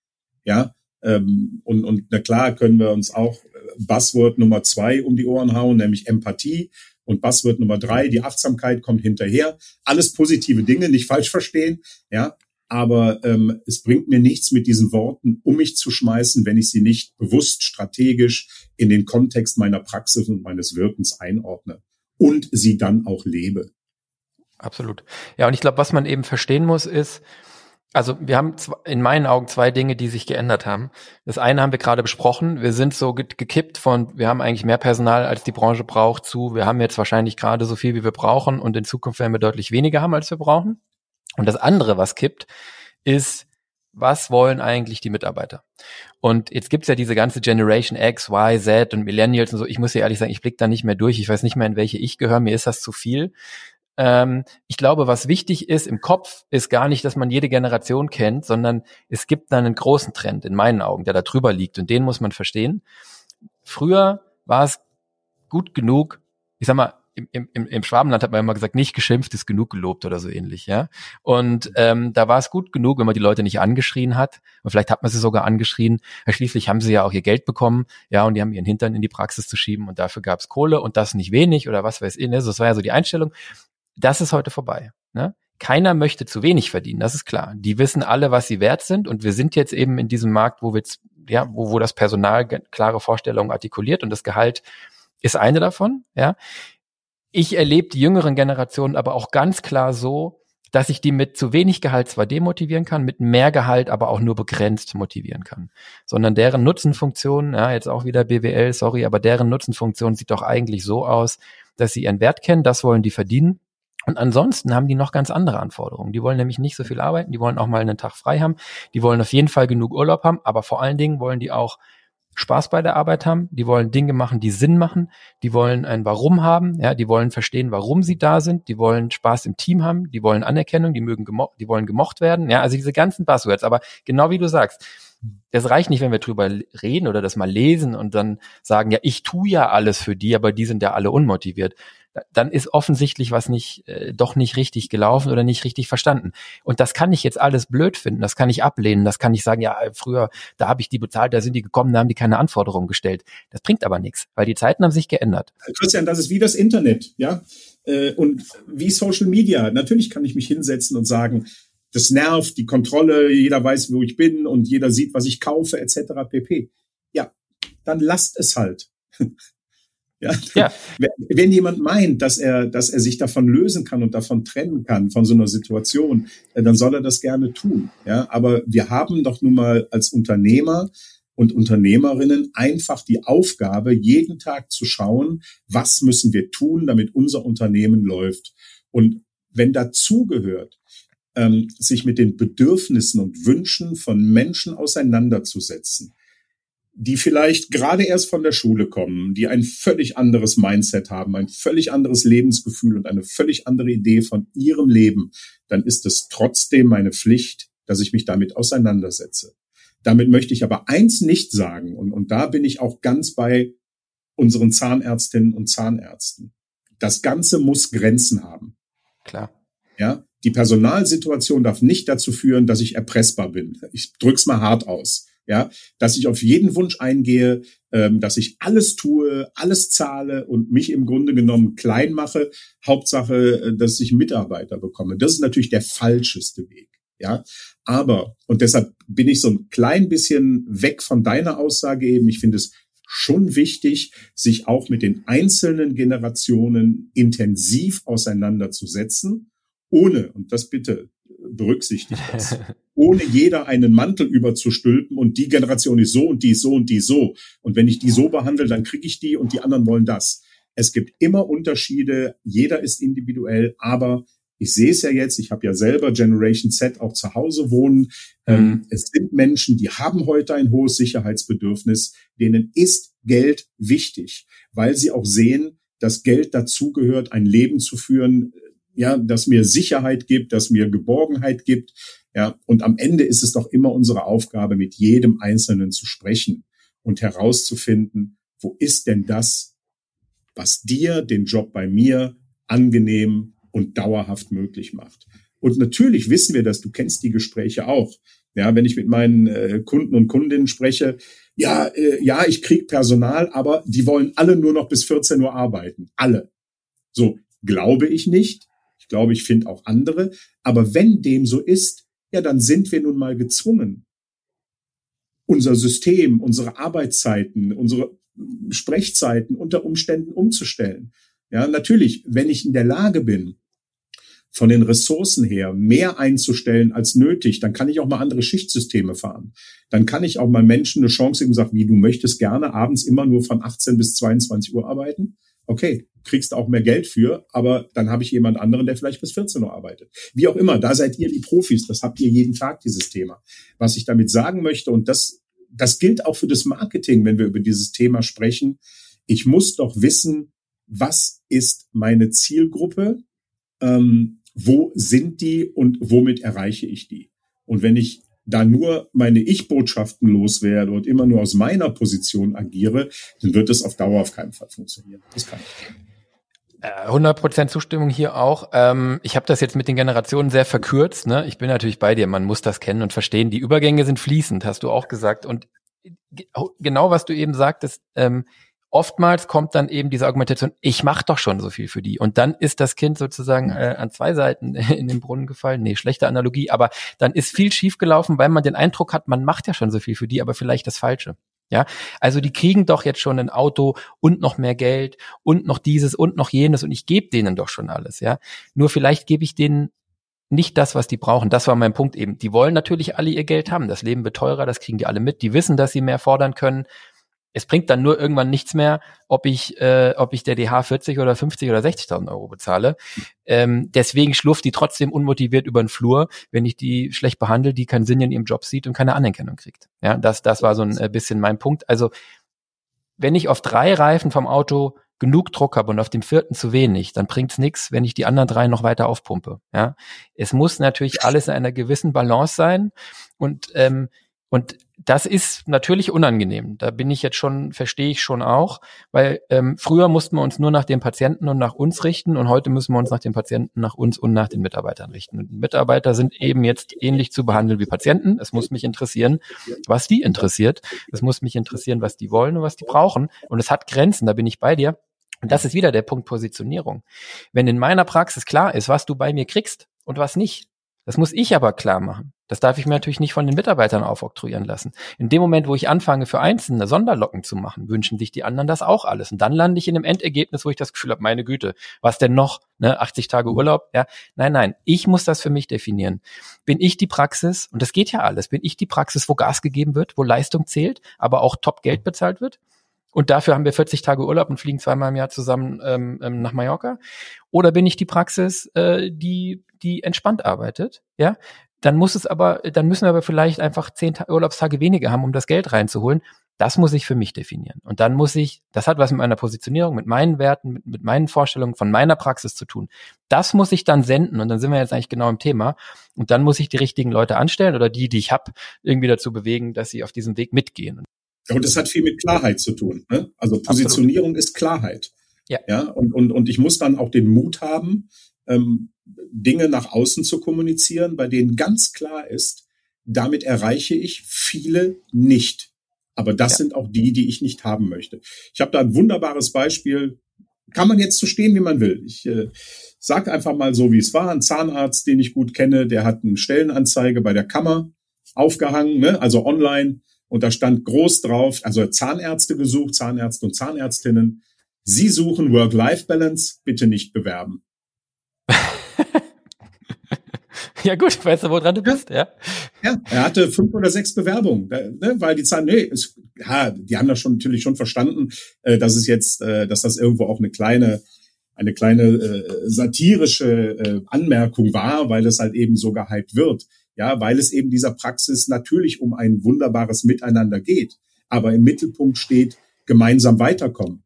Ja, ähm, und, und na klar können wir uns auch äh, Buzzword Nummer zwei um die Ohren hauen, nämlich Empathie. Und Buzzword Nummer drei, die Achtsamkeit kommt hinterher. Alles positive Dinge, nicht falsch verstehen, ja. Aber ähm, es bringt mir nichts, mit diesen Worten um mich zu schmeißen, wenn ich sie nicht bewusst strategisch in den Kontext meiner Praxis und meines Wirkens einordne und sie dann auch lebe. Absolut. Ja, und ich glaube, was man eben verstehen muss, ist, also wir haben in meinen Augen zwei Dinge, die sich geändert haben. Das eine haben wir gerade besprochen. Wir sind so gekippt von, wir haben eigentlich mehr Personal, als die Branche braucht, zu, wir haben jetzt wahrscheinlich gerade so viel, wie wir brauchen und in Zukunft werden wir deutlich weniger haben, als wir brauchen. Und das andere, was kippt, ist, was wollen eigentlich die Mitarbeiter? Und jetzt gibt's ja diese ganze Generation X, Y, Z und Millennials und so. Ich muss dir ehrlich sagen, ich blick da nicht mehr durch. Ich weiß nicht mehr, in welche ich gehöre. Mir ist das zu viel. Ähm, ich glaube, was wichtig ist im Kopf, ist gar nicht, dass man jede Generation kennt, sondern es gibt da einen großen Trend in meinen Augen, der da drüber liegt und den muss man verstehen. Früher war es gut genug, ich sag mal, im, im, im Schwabenland hat man immer gesagt, nicht geschimpft ist genug gelobt oder so ähnlich, ja. Und ähm, da war es gut genug, wenn man die Leute nicht angeschrien hat. Und vielleicht hat man sie sogar angeschrien. Schließlich haben sie ja auch ihr Geld bekommen, ja, und die haben ihren Hintern in die Praxis zu schieben und dafür gab es Kohle und das nicht wenig oder was weiß ich. Ne? Das war ja so die Einstellung das ist heute vorbei. Ne? Keiner möchte zu wenig verdienen, das ist klar. Die wissen alle, was sie wert sind und wir sind jetzt eben in diesem Markt, wo wir ja, wo, wo das Personal klare Vorstellungen artikuliert und das Gehalt ist eine davon, ja. Ich erlebe die jüngeren Generationen aber auch ganz klar so, dass ich die mit zu wenig Gehalt zwar demotivieren kann, mit mehr Gehalt aber auch nur begrenzt motivieren kann. Sondern deren Nutzenfunktion, ja, jetzt auch wieder BWL, sorry, aber deren Nutzenfunktion sieht doch eigentlich so aus, dass sie ihren Wert kennen, das wollen die verdienen und ansonsten haben die noch ganz andere Anforderungen. Die wollen nämlich nicht so viel arbeiten, die wollen auch mal einen Tag frei haben, die wollen auf jeden Fall genug Urlaub haben, aber vor allen Dingen wollen die auch Spaß bei der Arbeit haben, die wollen Dinge machen, die Sinn machen, die wollen ein Warum haben, ja, die wollen verstehen, warum sie da sind, die wollen Spaß im Team haben, die wollen Anerkennung, die mögen gemocht, die wollen gemocht werden, ja, also diese ganzen Buzzwords, aber genau wie du sagst, Das reicht nicht, wenn wir drüber reden oder das mal lesen und dann sagen, ja, ich tue ja alles für die, aber die sind ja alle unmotiviert dann ist offensichtlich was nicht, äh, doch nicht richtig gelaufen oder nicht richtig verstanden. Und das kann ich jetzt alles blöd finden, das kann ich ablehnen, das kann ich sagen, ja, früher, da habe ich die bezahlt, da sind die gekommen, da haben die keine Anforderungen gestellt. Das bringt aber nichts, weil die Zeiten haben sich geändert. Christian, das ist wie das Internet, ja, äh, und wie Social Media. Natürlich kann ich mich hinsetzen und sagen, das nervt, die Kontrolle, jeder weiß, wo ich bin und jeder sieht, was ich kaufe, etc. pp. Ja, dann lasst es halt. (laughs) Ja, ja. Wenn jemand meint, dass er, dass er sich davon lösen kann und davon trennen kann von so einer Situation, äh, dann soll er das gerne tun. Ja, aber wir haben doch nun mal als Unternehmer und Unternehmerinnen einfach die Aufgabe, jeden Tag zu schauen, was müssen wir tun, damit unser Unternehmen läuft. Und wenn dazugehört, ähm, sich mit den Bedürfnissen und Wünschen von Menschen auseinanderzusetzen, die vielleicht gerade erst von der Schule kommen, die ein völlig anderes Mindset haben, ein völlig anderes Lebensgefühl und eine völlig andere Idee von ihrem Leben, dann ist es trotzdem meine Pflicht, dass ich mich damit auseinandersetze. Damit möchte ich aber eins nicht sagen, und, und da bin ich auch ganz bei unseren Zahnärztinnen und Zahnärzten. Das Ganze muss Grenzen haben. Klar. Ja, die Personalsituation darf nicht dazu führen, dass ich erpressbar bin. Ich drück's mal hart aus ja, dass ich auf jeden Wunsch eingehe, ähm, dass ich alles tue, alles zahle und mich im Grunde genommen klein mache. Hauptsache, äh, dass ich Mitarbeiter bekomme. Das ist natürlich der falscheste Weg. Ja, aber, und deshalb bin ich so ein klein bisschen weg von deiner Aussage eben. Ich finde es schon wichtig, sich auch mit den einzelnen Generationen intensiv auseinanderzusetzen, ohne, und das bitte berücksichtigt (laughs) das, ohne jeder einen Mantel überzustülpen und die Generation ist so und die ist so und die ist so. Und wenn ich die so behandle, dann kriege ich die und die anderen wollen das. Es gibt immer Unterschiede, jeder ist individuell, aber ich sehe es ja jetzt, ich habe ja selber Generation Z auch zu Hause wohnen. Ähm, mhm. es sind Menschen, die haben heute ein hohes Sicherheitsbedürfnis, denen ist Geld wichtig, weil sie auch sehen, dass Geld dazugehört, ein Leben zu führen, ja, das mir Sicherheit gibt, das mir Geborgenheit gibt. Ja, und am Ende ist es doch immer unsere Aufgabe, mit jedem Einzelnen zu sprechen und herauszufinden, wo ist denn das, was dir den Job bei mir angenehm und dauerhaft möglich macht. Und natürlich wissen wir das, du kennst die Gespräche auch. Ja, wenn ich mit meinen äh, Kunden und Kundinnen spreche, ja, äh, ja, ich krieg Personal, aber die wollen alle nur noch bis 14 Uhr arbeiten. Alle. So, glaube ich nicht. Ich glaube, ich finde auch andere. Aber wenn dem so ist, ja, dann sind wir nun mal gezwungen, unser System, unsere Arbeitszeiten, unsere Sprechzeiten unter Umständen umzustellen. Ja, natürlich, wenn ich in der Lage bin, von den Ressourcen her mehr einzustellen als nötig, dann kann ich auch mal andere Schichtsysteme fahren. Dann kann ich auch mal Menschen eine Chance geben sagen, wie du möchtest gerne abends immer nur von 18 bis 22 Uhr arbeiten. Okay, kriegst auch mehr Geld für, aber dann habe ich jemand anderen, der vielleicht bis 14 Uhr arbeitet. Wie auch immer, da seid ihr die Profis, das habt ihr jeden Tag, dieses Thema. Was ich damit sagen möchte, und das, das gilt auch für das Marketing, wenn wir über dieses Thema sprechen, ich muss doch wissen, was ist meine Zielgruppe, ähm, wo sind die und womit erreiche ich die. Und wenn ich da nur meine Ich-Botschaften loswerde und immer nur aus meiner Position agiere, dann wird das auf Dauer auf keinen Fall funktionieren. Das kann ich. 100% äh, Zustimmung hier auch. Ähm, ich habe das jetzt mit den Generationen sehr verkürzt. Ne? Ich bin natürlich bei dir, man muss das kennen und verstehen. Die Übergänge sind fließend, hast du auch gesagt. Und genau was du eben sagtest, ähm, oftmals kommt dann eben diese Argumentation, ich mache doch schon so viel für die. Und dann ist das Kind sozusagen äh, an zwei Seiten (laughs) in den Brunnen gefallen. Nee, schlechte Analogie, aber dann ist viel schiefgelaufen, weil man den Eindruck hat, man macht ja schon so viel für die, aber vielleicht das Falsche. Ja, also die kriegen doch jetzt schon ein Auto und noch mehr Geld und noch dieses und noch jenes und ich gebe denen doch schon alles, ja. Nur vielleicht gebe ich denen nicht das, was die brauchen. Das war mein Punkt eben. Die wollen natürlich alle ihr Geld haben. Das Leben wird teurer, das kriegen die alle mit. Die wissen, dass sie mehr fordern können es bringt dann nur irgendwann nichts mehr, ob ich, äh, ob ich der DH 40 oder 50 oder 60.000 Euro bezahle. Ähm, deswegen schlurft die trotzdem unmotiviert über den Flur, wenn ich die schlecht behandle, die keinen Sinn in ihrem Job sieht und keine Anerkennung kriegt. Ja, das, das war so ein äh, bisschen mein Punkt. Also, wenn ich auf drei Reifen vom Auto genug Druck habe und auf dem vierten zu wenig, dann bringt's nichts, wenn ich die anderen drei noch weiter aufpumpe. Ja, es muss natürlich (laughs) alles in einer gewissen Balance sein und ähm, und das ist natürlich unangenehm. Da bin ich jetzt schon, verstehe ich schon auch, weil ähm, früher mussten wir uns nur nach den Patienten und nach uns richten und heute müssen wir uns nach den Patienten, nach uns und nach den Mitarbeitern richten. Und Mitarbeiter sind eben jetzt ähnlich zu behandeln wie Patienten. Es muss mich interessieren, was die interessiert. Es muss mich interessieren, was die wollen und was die brauchen. Und es hat Grenzen, da bin ich bei dir. Und das ist wieder der Punkt Positionierung. Wenn in meiner Praxis klar ist, was du bei mir kriegst und was nicht, das muss ich aber klar machen. Das darf ich mir natürlich nicht von den Mitarbeitern aufoktroyieren lassen. In dem Moment, wo ich anfange, für Einzelne Sonderlocken zu machen, wünschen sich die anderen das auch alles. Und dann lande ich in einem Endergebnis, wo ich das Gefühl habe, meine Güte, was denn noch? Ne? 80 Tage Urlaub? Ja, nein, nein. Ich muss das für mich definieren. Bin ich die Praxis, und das geht ja alles, bin ich die Praxis, wo Gas gegeben wird, wo Leistung zählt, aber auch top Geld bezahlt wird? Und dafür haben wir 40 Tage Urlaub und fliegen zweimal im Jahr zusammen ähm, ähm, nach Mallorca. Oder bin ich die Praxis, äh, die, die entspannt arbeitet, ja? Dann muss es aber, dann müssen wir aber vielleicht einfach zehn Urlaubstage weniger haben, um das Geld reinzuholen. Das muss ich für mich definieren. Und dann muss ich, das hat was mit meiner Positionierung, mit meinen Werten, mit, mit meinen Vorstellungen von meiner Praxis zu tun. Das muss ich dann senden und dann sind wir jetzt eigentlich genau im Thema. Und dann muss ich die richtigen Leute anstellen oder die, die ich habe, irgendwie dazu bewegen, dass sie auf diesem Weg mitgehen. Und das hat viel mit Klarheit zu tun. Ne? Also Positionierung Absolut. ist Klarheit. Ja. ja und, und, und ich muss dann auch den Mut haben, ähm, Dinge nach außen zu kommunizieren, bei denen ganz klar ist, damit erreiche ich viele nicht. Aber das ja. sind auch die, die ich nicht haben möchte. Ich habe da ein wunderbares Beispiel. Kann man jetzt so stehen, wie man will. Ich äh, sage einfach mal so, wie es war. Ein Zahnarzt, den ich gut kenne, der hat eine Stellenanzeige bei der Kammer aufgehangen, ne? also online. Und da stand groß drauf, also Zahnärzte gesucht, Zahnärzte und Zahnärztinnen. Sie suchen Work-Life-Balance, bitte nicht bewerben. (laughs) ja gut, weißt du, woran du bist, ja. Ja, er hatte fünf oder sechs Bewerbungen, ne, weil die Zahn, nee, es, ja, die haben das schon natürlich schon verstanden, äh, dass es jetzt, äh, dass das irgendwo auch eine kleine, eine kleine äh, satirische äh, Anmerkung war, weil es halt eben so gehypt wird. Ja, weil es eben dieser Praxis natürlich um ein wunderbares Miteinander geht. Aber im Mittelpunkt steht gemeinsam weiterkommen.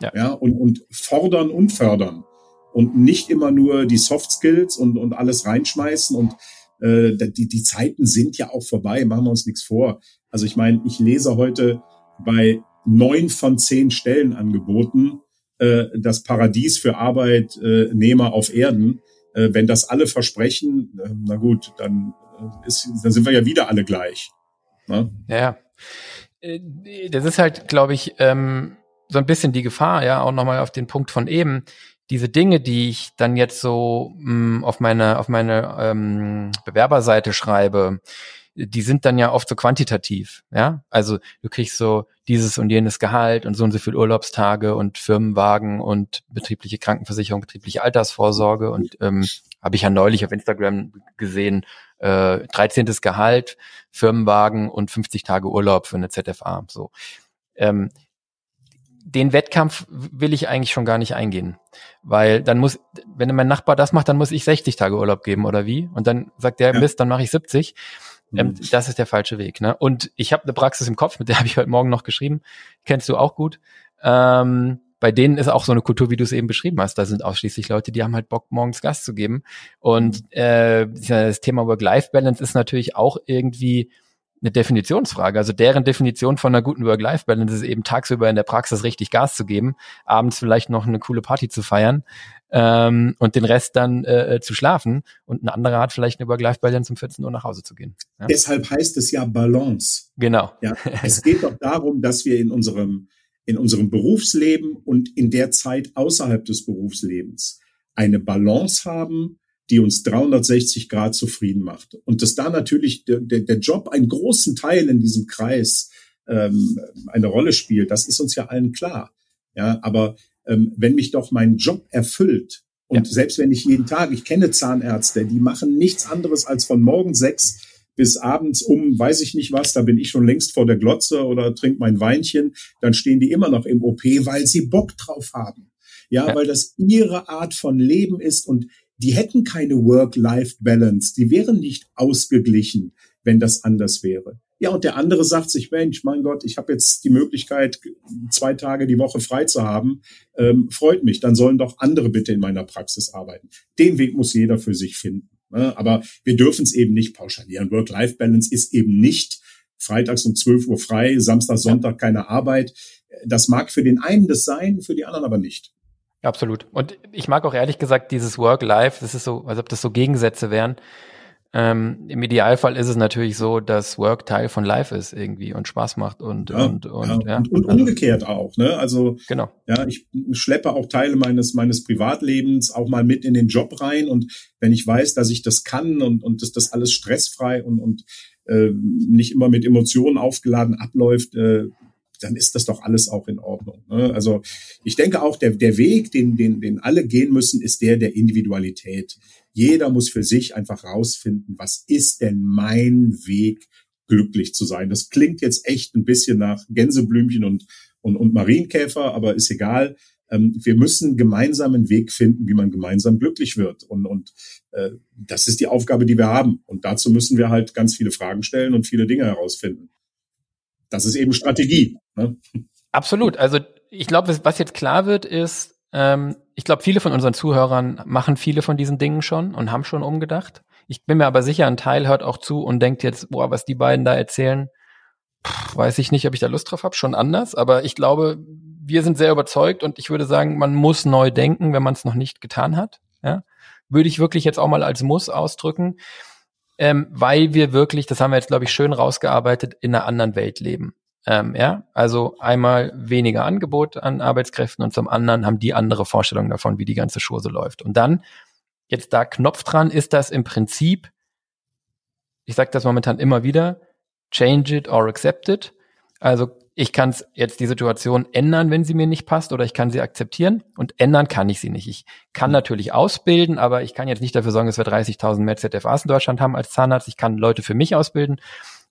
Ja. ja und, und fordern und fördern. Und nicht immer nur die Soft Skills und, und alles reinschmeißen. Und äh, die, die Zeiten sind ja auch vorbei, machen wir uns nichts vor. Also ich meine, ich lese heute bei neun von zehn Stellenangeboten äh, das Paradies für Arbeitnehmer auf Erden wenn das alle versprechen, äh, na gut, dann, äh, ist, dann sind wir ja wieder alle gleich. Ne? Ja, äh, das ist halt, glaube ich, ähm, so ein bisschen die Gefahr, ja, auch nochmal auf den Punkt von eben. Diese Dinge, die ich dann jetzt so mh, mm, auf meine auf meine ähm, Bewerberseite schreibe, die sind dann ja oft so quantitativ, ja. Also du kriegst so dieses und jenes Gehalt und so und so viel Urlaubstage und Firmenwagen und betriebliche Krankenversicherung, betriebliche Altersvorsorge und ähm, habe ich ja neulich auf Instagram gesehen, äh, 13. Gehalt, Firmenwagen und 50 Tage Urlaub für eine ZFA. So. Ähm, den Wettkampf will ich eigentlich schon gar nicht eingehen. Weil dann muss, wenn mein Nachbar das macht, dann muss ich 60 Tage Urlaub geben oder wie? Und dann sagt der, ja. Mist, dann mache ich 70. Ähm, mhm. das ist der falsche Weg. Ne? Und ich habe eine Praxis im Kopf, mit der (laughs) habe ich heute Morgen noch geschrieben. Kennst du auch gut. Ähm, bei denen ist auch so eine Kultur, wie du es eben beschrieben hast. Da sind ausschließlich Leute, die haben halt Bock, morgens Gas zu geben. Und mhm. äh, das Thema Work-Life-Balance ist natürlich auch irgendwie eine Definitionsfrage. Also deren Definition von einer guten Work-Life-Balance ist eben tagsüber in der Praxis richtig Gas zu geben, abends vielleicht noch eine coole Party zu feiern ähm, und den Rest dann äh, zu schlafen. Und ein anderer hat vielleicht eine Work-Life-Balance um 14 Uhr nach Hause zu gehen. Ja? Deshalb heißt es ja Balance. Genau. Ja, es geht doch darum, dass wir in unserem in unserem Berufsleben und in der Zeit außerhalb des Berufslebens eine Balance haben, die uns 360 Grad zufrieden macht. Und dass da natürlich der, der, der Job einen großen Teil in diesem Kreis ähm, eine Rolle spielt, das ist uns ja allen klar. Ja, aber ähm, wenn mich doch mein Job erfüllt und ja. selbst wenn ich jeden Tag, ich kenne Zahnärzte, die machen nichts anderes als von morgen sechs bis abends um, weiß ich nicht was, da bin ich schon längst vor der Glotze oder trink mein Weinchen, dann stehen die immer noch im OP, weil sie Bock drauf haben. Ja, ja. weil das ihre Art von Leben ist und die hätten keine Work-Life-Balance, die wären nicht ausgeglichen, wenn das anders wäre. Ja, und der andere sagt sich, Mensch, mein Gott, ich habe jetzt die Möglichkeit, zwei Tage die Woche frei zu haben, ähm, freut mich, dann sollen doch andere bitte in meiner Praxis arbeiten. Den Weg muss jeder für sich finden. Ne? Aber wir dürfen es eben nicht pauschalieren. Work-Life-Balance ist eben nicht freitags um 12 Uhr frei, Samstag, Sonntag keine Arbeit. Das mag für den einen das sein, für die anderen aber nicht. Absolut. Und ich mag auch ehrlich gesagt dieses Work-Life, das ist so, als ob das so Gegensätze wären. Ähm, Im Idealfall ist es natürlich so, dass Work Teil von Life ist irgendwie und Spaß macht und ja, und und, ja. und, und umgekehrt auch. Ne? Also genau. Ja, ich schleppe auch Teile meines meines Privatlebens auch mal mit in den Job rein und wenn ich weiß, dass ich das kann und und dass das alles stressfrei und und äh, nicht immer mit Emotionen aufgeladen abläuft, äh, dann ist das doch alles auch in Ordnung. Ne? Also ich denke auch, der, der Weg, den, den, den alle gehen müssen, ist der der Individualität. Jeder muss für sich einfach rausfinden, was ist denn mein Weg, glücklich zu sein. Das klingt jetzt echt ein bisschen nach Gänseblümchen und, und, und Marienkäfer, aber ist egal. Ähm, wir müssen gemeinsam einen Weg finden, wie man gemeinsam glücklich wird. Und, und äh, das ist die Aufgabe, die wir haben. Und dazu müssen wir halt ganz viele Fragen stellen und viele Dinge herausfinden. Das ist eben Strategie. Ne? Absolut. Also ich glaube, was jetzt klar wird, ist, ähm, ich glaube, viele von unseren Zuhörern machen viele von diesen Dingen schon und haben schon umgedacht. Ich bin mir aber sicher, ein Teil hört auch zu und denkt jetzt, boah, was die beiden da erzählen, pff, weiß ich nicht, ob ich da Lust drauf habe, schon anders. Aber ich glaube, wir sind sehr überzeugt und ich würde sagen, man muss neu denken, wenn man es noch nicht getan hat. Ja? Würde ich wirklich jetzt auch mal als Muss ausdrücken, ähm, weil wir wirklich, das haben wir jetzt, glaube ich, schön rausgearbeitet, in einer anderen Welt leben. Ähm, ja, also einmal weniger Angebot an Arbeitskräften und zum anderen haben die andere Vorstellungen davon, wie die ganze Chose läuft. Und dann, jetzt da Knopf dran, ist das im Prinzip, ich sage das momentan immer wieder, change it or accept it. Also ich kann jetzt die Situation ändern, wenn sie mir nicht passt, oder ich kann sie akzeptieren und ändern kann ich sie nicht. Ich kann natürlich ausbilden, aber ich kann jetzt nicht dafür sorgen, dass wir 30.000 mehr ZFAs in Deutschland haben als Zahnarzt. Ich kann Leute für mich ausbilden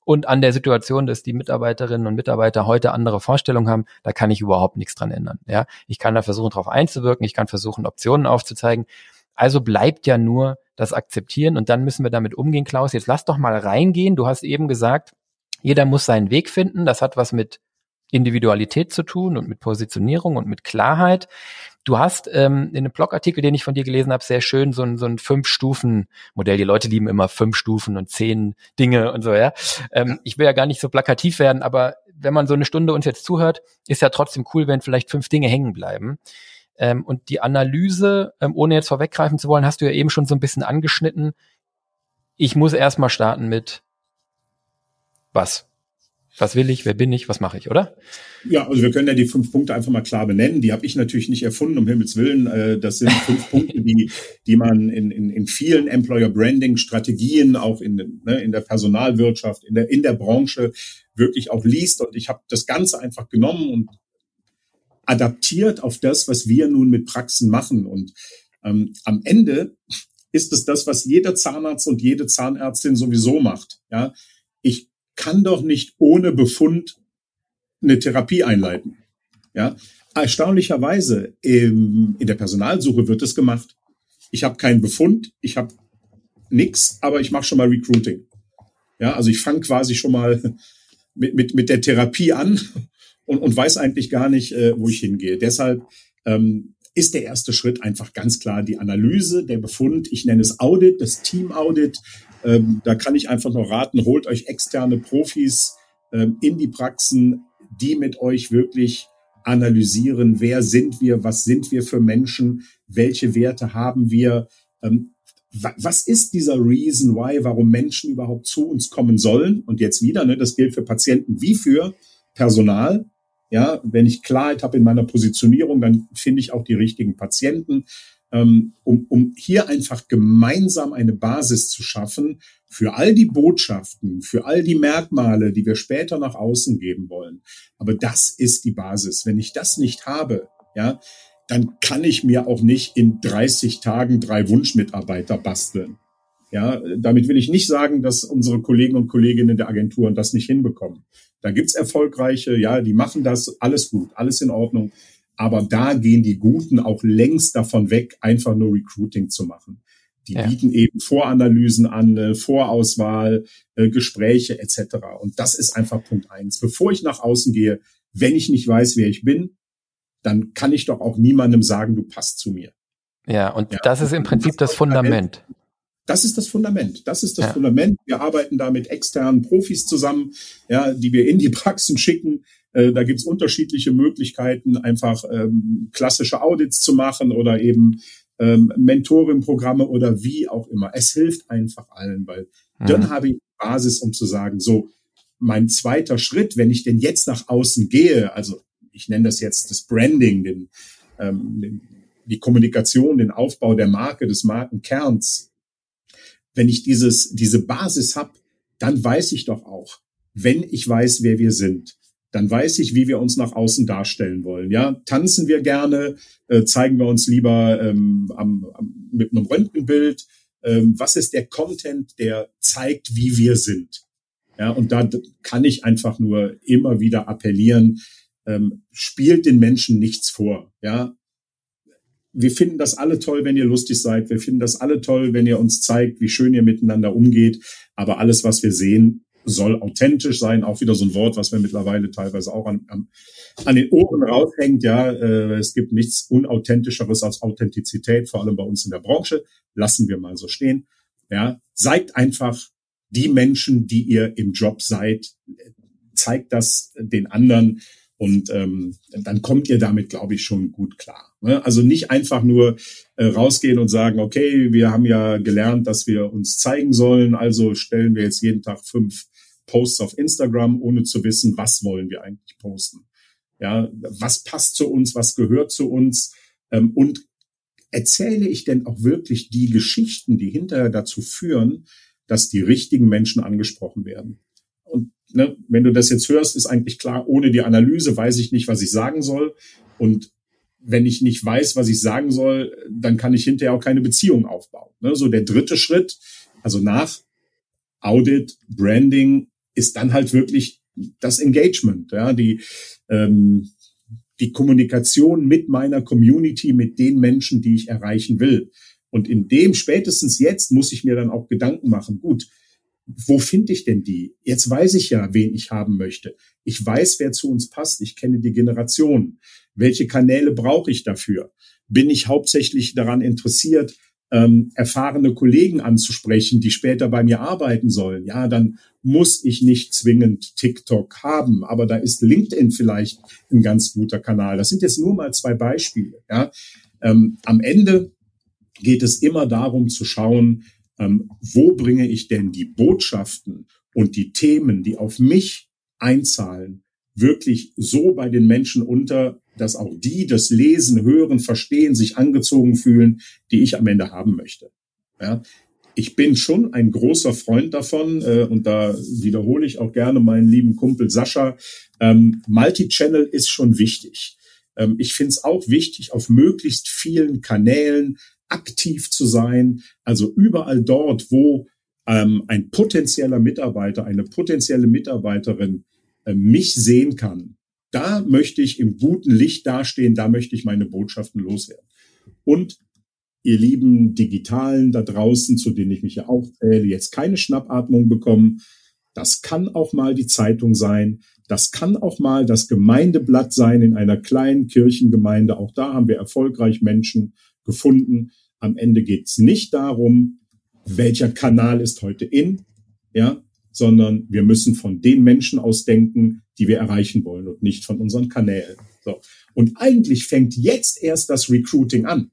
und an der Situation, dass die Mitarbeiterinnen und Mitarbeiter heute andere Vorstellungen haben, da kann ich überhaupt nichts dran ändern. Ja, ich kann da versuchen, darauf einzuwirken, ich kann versuchen, Optionen aufzuzeigen. Also bleibt ja nur das Akzeptieren und dann müssen wir damit umgehen, Klaus. Jetzt lass doch mal reingehen. Du hast eben gesagt, jeder muss seinen Weg finden. Das hat was mit Individualität zu tun und mit Positionierung und mit Klarheit. Du hast ähm, in einem Blogartikel, den ich von dir gelesen habe, sehr schön so ein, so ein Fünf-Stufen-Modell. Die Leute lieben immer fünf Stufen und zehn Dinge und so, ja. Ähm, ich will ja gar nicht so plakativ werden, aber wenn man so eine Stunde uns jetzt zuhört, ist ja trotzdem cool, wenn vielleicht fünf Dinge hängen bleiben. Ähm, und die Analyse, ähm, ohne jetzt vorweggreifen zu wollen, hast du ja eben schon so ein bisschen angeschnitten. Ich muss erstmal starten mit was? Was will ich, wer bin ich, was mache ich, oder? Ja, also wir können ja die fünf Punkte einfach mal klar benennen. Die habe ich natürlich nicht erfunden, um Himmels Willen. Äh, das sind fünf (laughs) Punkte, die, die man in, in, in vielen Employer Branding Strategien, auch in, ne, in der Personalwirtschaft, in der, in der Branche wirklich auch liest. Und ich habe das Ganze einfach genommen und adaptiert auf das, was wir nun mit Praxen machen. Und ähm, am Ende ist es das, was jeder Zahnarzt und jede Zahnärztin sowieso macht. Ja, ich kann doch nicht ohne Befund eine Therapie einleiten. Ja, erstaunlicherweise im, in der Personalsuche wird es gemacht. Ich habe keinen Befund, ich habe nix, aber ich mache schon mal Recruiting. Ja, also ich fange quasi schon mal (laughs) mit, mit, mit der Therapie an (laughs) und, und weiß eigentlich gar nicht, äh, wo ich hingehe. Deshalb ähm, ist der erste Schritt einfach ganz klar die Analyse, der Befund. Ich nenne es Audit, das Team Audit. Ähm, da kann ich einfach nur raten, holt euch externe Profis ähm, in die Praxen, die mit euch wirklich analysieren, wer sind wir, was sind wir für Menschen, welche Werte haben wir, ähm, was ist dieser Reason why, warum Menschen überhaupt zu uns kommen sollen? Und jetzt wieder, ne, das gilt für Patienten wie für Personal. Ja, wenn ich Klarheit habe in meiner Positionierung, dann finde ich auch die richtigen Patienten um, um hier einfach gemeinsam eine Basis zu schaffen für all die Botschaften, für all die Merkmale, die wir später nach außen geben wollen. Aber das ist die Basis. Wenn ich das nicht habe, ja, dann kann ich mir auch nicht in 30 Tagen drei Wunschmitarbeiter basteln. Ja, damit will ich nicht sagen, dass unsere Kollegen und Kolleginnen der Agenturen das nicht hinbekommen. Da gibt's erfolgreiche, ja, die machen das, alles gut, alles in Ordnung. Aber da gehen die Guten auch längst davon weg, einfach nur Recruiting zu machen. Die ja. bieten eben Voranalysen an, äh, Vorauswahl, äh, Gespräche etc. Und das ist einfach Punkt eins. Bevor ich nach außen gehe, wenn ich nicht weiß, wer ich bin, dann kann ich doch auch niemandem sagen, du passt zu mir. Ja, und ja, das ist im Prinzip das Fundament. Das ist das Fundament. Das ist das ja. Fundament. Wir arbeiten da mit externen Profis zusammen, ja, die wir in die Praxen schicken. Äh, da gibt's unterschiedliche Möglichkeiten, einfach ähm, klassische Audits zu machen oder eben ähm, Mentoring-Programme oder wie auch immer. Es hilft einfach allen, weil mhm. dann habe ich Basis, um zu sagen, so, mein zweiter Schritt, wenn ich denn jetzt nach außen gehe, also ich nenne das jetzt das Branding, den, ähm, den, die Kommunikation, den Aufbau der Marke, des Markenkerns, wenn ich dieses, diese Basis habe, dann weiß ich doch auch, wenn ich weiß, wer wir sind, dann weiß ich, wie wir uns nach außen darstellen wollen. Ja, tanzen wir gerne, äh, zeigen wir uns lieber ähm, am, am, mit einem Röntgenbild. Ähm, was ist der Content, der zeigt, wie wir sind? Ja, und da kann ich einfach nur immer wieder appellieren, ähm, spielt den Menschen nichts vor. Ja, wir finden das alle toll, wenn ihr lustig seid. Wir finden das alle toll, wenn ihr uns zeigt, wie schön ihr miteinander umgeht. Aber alles, was wir sehen, soll authentisch sein. Auch wieder so ein Wort, was mir mittlerweile teilweise auch an, an, an den Ohren raushängt. Ja, äh, es gibt nichts unauthentischeres als Authentizität, vor allem bei uns in der Branche. Lassen wir mal so stehen. Ja, seid einfach die Menschen, die ihr im Job seid. Zeigt das den anderen und ähm, dann kommt ihr damit, glaube ich, schon gut klar. Ne? Also nicht einfach nur äh, rausgehen und sagen, okay, wir haben ja gelernt, dass wir uns zeigen sollen, also stellen wir jetzt jeden Tag fünf Posts auf Instagram, ohne zu wissen, was wollen wir eigentlich posten. Ja, was passt zu uns, was gehört zu uns ähm, und erzähle ich denn auch wirklich die Geschichten, die hinterher dazu führen, dass die richtigen Menschen angesprochen werden ne, wenn du das jetzt hörst, ist eigentlich klar, ohne die Analyse weiß ich nicht, was ich sagen soll. Und wenn ich nicht weiß, was ich sagen soll, dann kann ich hinterher auch keine Beziehung aufbauen. Ne? So der dritte Schritt, also nach Audit, Branding, ist dann halt wirklich das Engagement, ja, die, ähm, die Kommunikation mit meiner Community, mit den Menschen, die ich erreichen will. Und in dem spätestens jetzt muss ich mir dann auch Gedanken machen, gut, wo finde ich denn die? Jetzt weiß ich ja, wen ich haben möchte. Ich weiß, wer zu uns passt. Ich kenne die Generation. Welche Kanäle brauche ich dafür? Bin ich hauptsächlich daran interessiert, ähm, erfahrene Kollegen anzusprechen, die später bei mir arbeiten sollen? Ja, dann muss ich nicht zwingend TikTok haben, aber da ist LinkedIn vielleicht ein ganz guter Kanal. Das sind jetzt nur mal zwei Beispiele. Ja, ähm, am Ende geht es immer darum zu schauen, ähm, wo bringe ich denn die Botschaften und die Themen, die auf mich einzahlen, wirklich so bei den Menschen unter, dass auch die das Lesen, Hören, Verstehen, sich angezogen fühlen, die ich am Ende haben möchte. Ja, ich bin schon ein großer Freund davon äh, und da wiederhole ich auch gerne meinen lieben Kumpel Sascha. Ähm, Multichannel ist schon wichtig. Ähm, ich finde es auch wichtig, auf möglichst vielen Kanälen aktiv zu sein, also überall dort, wo ähm, ein potenzieller Mitarbeiter, eine potenzielle Mitarbeiterin äh, mich sehen kann, da möchte ich im guten Licht dastehen, da möchte ich meine Botschaften loswerden. Und ihr lieben Digitalen da draußen, zu denen ich mich ja auch zähle, jetzt keine Schnappatmung bekommen. Das kann auch mal die Zeitung sein. Das kann auch mal das Gemeindeblatt sein in einer kleinen Kirchengemeinde. Auch da haben wir erfolgreich Menschen gefunden, am Ende geht es nicht darum, welcher Kanal ist heute in, ja, sondern wir müssen von den Menschen ausdenken, die wir erreichen wollen und nicht von unseren Kanälen. So. Und eigentlich fängt jetzt erst das Recruiting an.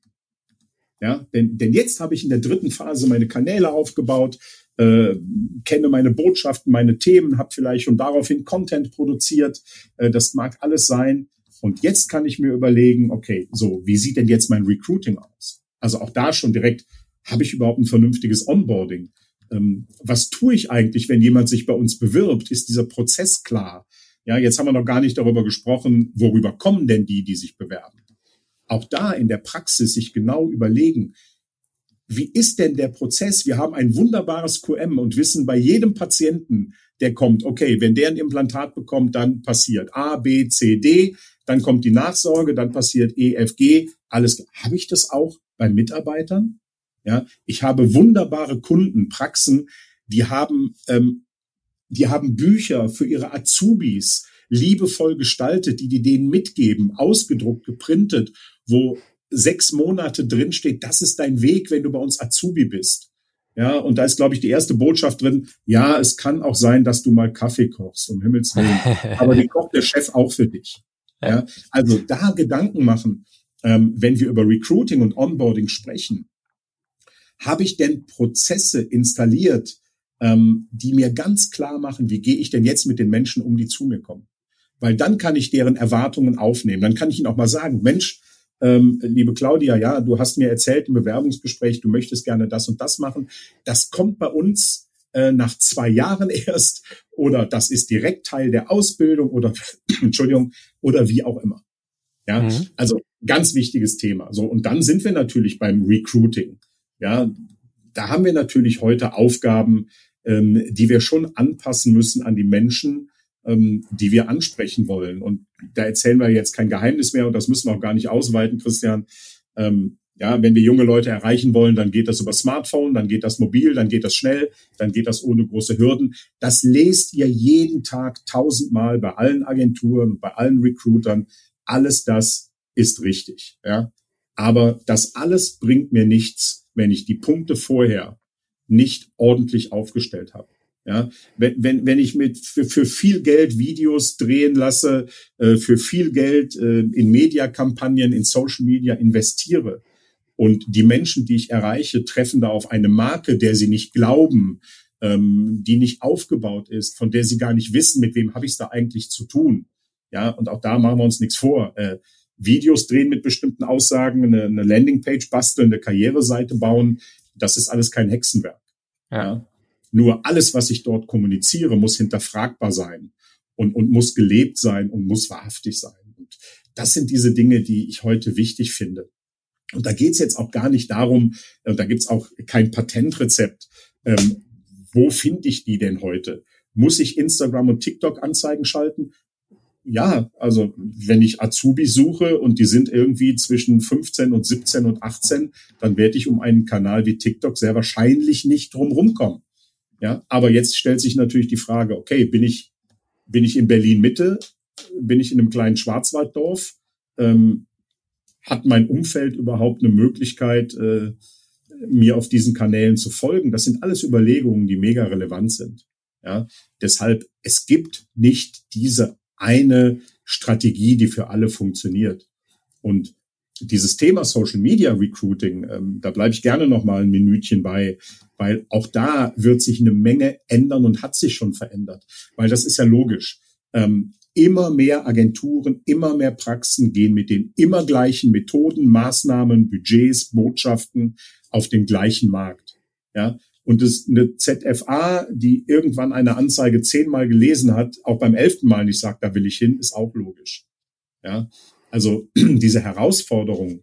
Ja, denn, denn jetzt habe ich in der dritten Phase meine Kanäle aufgebaut, äh, kenne meine Botschaften, meine Themen, habe vielleicht schon daraufhin Content produziert. Äh, das mag alles sein. Und jetzt kann ich mir überlegen, okay, so, wie sieht denn jetzt mein Recruiting aus? Also auch da schon direkt, habe ich überhaupt ein vernünftiges Onboarding? Ähm, was tue ich eigentlich, wenn jemand sich bei uns bewirbt? Ist dieser Prozess klar? Ja, jetzt haben wir noch gar nicht darüber gesprochen, worüber kommen denn die, die sich bewerben? Auch da in der Praxis sich genau überlegen, wie ist denn der Prozess? Wir haben ein wunderbares QM und wissen bei jedem Patienten, der kommt, okay, wenn der ein Implantat bekommt, dann passiert A, B, C, D, dann kommt die Nachsorge, dann passiert E, F, G, alles. Habe ich das auch bei Mitarbeitern. Ja, ich habe wunderbare Kunden, Praxen, die haben, ähm, die haben Bücher für ihre Azubis liebevoll gestaltet, die die denen mitgeben, ausgedruckt, geprintet, wo sechs Monate drin steht, das ist dein Weg, wenn du bei uns Azubi bist. Ja, und da ist, glaube ich, die erste Botschaft drin. Ja, es kann auch sein, dass du mal Kaffee kochst, um Himmels Willen. (laughs) Aber den kocht der Chef auch für dich. Ja, also da Gedanken machen, ähm, wenn wir über Recruiting und Onboarding sprechen. Habe ich denn Prozesse installiert, ähm, die mir ganz klar machen, wie gehe ich denn jetzt mit den Menschen um, die zu mir kommen? Weil dann kann ich deren Erwartungen aufnehmen. Dann kann ich ihnen auch mal sagen, Mensch, ähm, liebe Claudia, ja, du hast mir erzählt im Bewerbungsgespräch, du möchtest gerne das und das machen. Das kommt bei uns äh, nach zwei Jahren (laughs) erst oder das ist direkt Teil der Ausbildung oder (clears throat) Entschuldigung oder wie auch immer. Ja, mhm. also ganz wichtiges Thema. So und dann sind wir natürlich beim Recruiting. Ja, da haben wir natürlich heute Aufgaben, ähm, die wir schon anpassen müssen an die Menschen, ähm, die wir ansprechen wollen. Und da erzählen wir jetzt kein Geheimnis mehr und das müssen wir auch gar nicht ausweiten, Christian. Ähm, ja, wenn wir junge Leute erreichen wollen, dann geht das über Smartphone, dann geht das mobil, dann geht das schnell, dann geht das ohne große Hürden. Das lest ihr jeden Tag tausendmal bei allen Agenturen, bei allen Recruitern. Alles das ist richtig. Ja, aber das alles bringt mir nichts, wenn ich die Punkte vorher nicht ordentlich aufgestellt habe. Ja, wenn, wenn, wenn ich mit für, für viel Geld Videos drehen lasse, äh, für viel Geld äh, in Mediakampagnen, in Social Media investiere und die Menschen, die ich erreiche, treffen da auf eine Marke, der sie nicht glauben, ähm, die nicht aufgebaut ist, von der sie gar nicht wissen, mit wem habe ich es da eigentlich zu tun. Ja, und auch da machen wir uns nichts vor. Äh, Videos drehen mit bestimmten Aussagen, eine, eine Landingpage basteln, eine Karriereseite bauen, das ist alles kein Hexenwerk. Ja. ja. Nur alles, was ich dort kommuniziere, muss hinterfragbar sein und, und muss gelebt sein und muss wahrhaftig sein. Und das sind diese Dinge, die ich heute wichtig finde. Und da geht's jetzt auch gar nicht darum, und da gibt's auch kein Patentrezept, ähm, wo finde ich die denn heute? Muss ich Instagram und TikTok Anzeigen schalten? Ja, also wenn ich Azubi suche und die sind irgendwie zwischen 15 und 17 und 18, dann werde ich um einen Kanal wie TikTok sehr wahrscheinlich nicht drum rumkommen. Ja, aber jetzt stellt sich natürlich die Frage, okay, bin ich, bin ich in Berlin Mitte? Bin ich in einem kleinen Schwarzwalddorf? Ähm, hat mein Umfeld überhaupt eine Möglichkeit, äh, mir auf diesen Kanälen zu folgen? Das sind alles Überlegungen, die mega relevant sind. Ja, deshalb, es gibt nicht diese eine Strategie, die für alle funktioniert. Und dieses Thema Social Media Recruiting, ähm, da bleibe ich gerne noch mal ein Minütchen bei, weil auch da wird sich eine Menge ändern und hat sich schon verändert, weil das ist ja logisch. Ähm, immer mehr Agenturen, immer mehr Praxen gehen mit den immer gleichen Methoden, Maßnahmen, Budgets, Botschaften auf den gleichen Markt. Ja, und das, eine ZFA, die irgendwann eine Anzeige zehnmal gelesen hat, auch beim elften Mal nicht sagt, da will ich hin, ist auch logisch. Ja, also (clears throat) diese Herausforderung,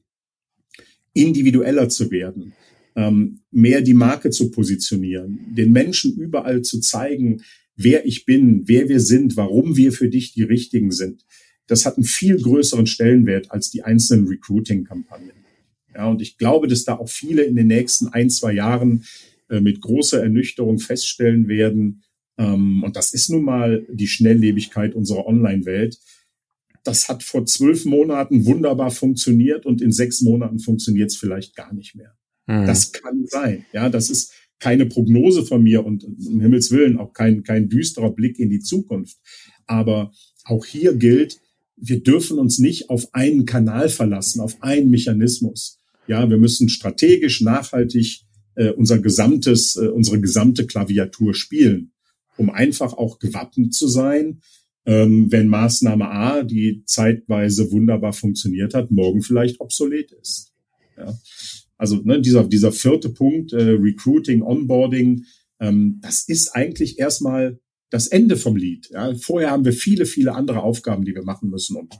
individueller zu werden, ähm, mehr die Marke zu positionieren, den Menschen überall zu zeigen, wer ich bin, wer wir sind, warum wir für dich die Richtigen sind. Das hat einen viel größeren Stellenwert als die einzelnen Recruiting-Kampagnen. Ja, und ich glaube, dass da auch viele in den nächsten ein, zwei Jahren äh, mit großer Ernüchterung feststellen werden. Ähm, und das ist nun mal die Schnelllebigkeit unserer Online-Welt das hat vor zwölf Monaten wunderbar funktioniert und in sechs Monaten funktioniert es vielleicht gar nicht mehr. Mhm. Das kann sein. Ja, das ist keine Prognose von mir und um Himmels Willen auch kein, kein düsterer Blick in die Zukunft. Aber auch hier gilt, wir dürfen uns nicht auf einen Kanal verlassen, auf einen Mechanismus. Ja, wir müssen strategisch, nachhaltig äh, unser gesamtes, äh, unsere gesamte Klaviatur spielen, um einfach auch gewappnet zu sein, ähm, wenn Maßnahme A, die zeitweise wunderbar funktioniert hat, morgen vielleicht obsolet ist. Ja. Also ne, dieser, dieser vierte Punkt, äh, Recruiting, Onboarding, ähm, das ist eigentlich erstmal das Ende vom Lied. Ja. Vorher haben wir viele, viele andere Aufgaben, die wir machen müssen. Und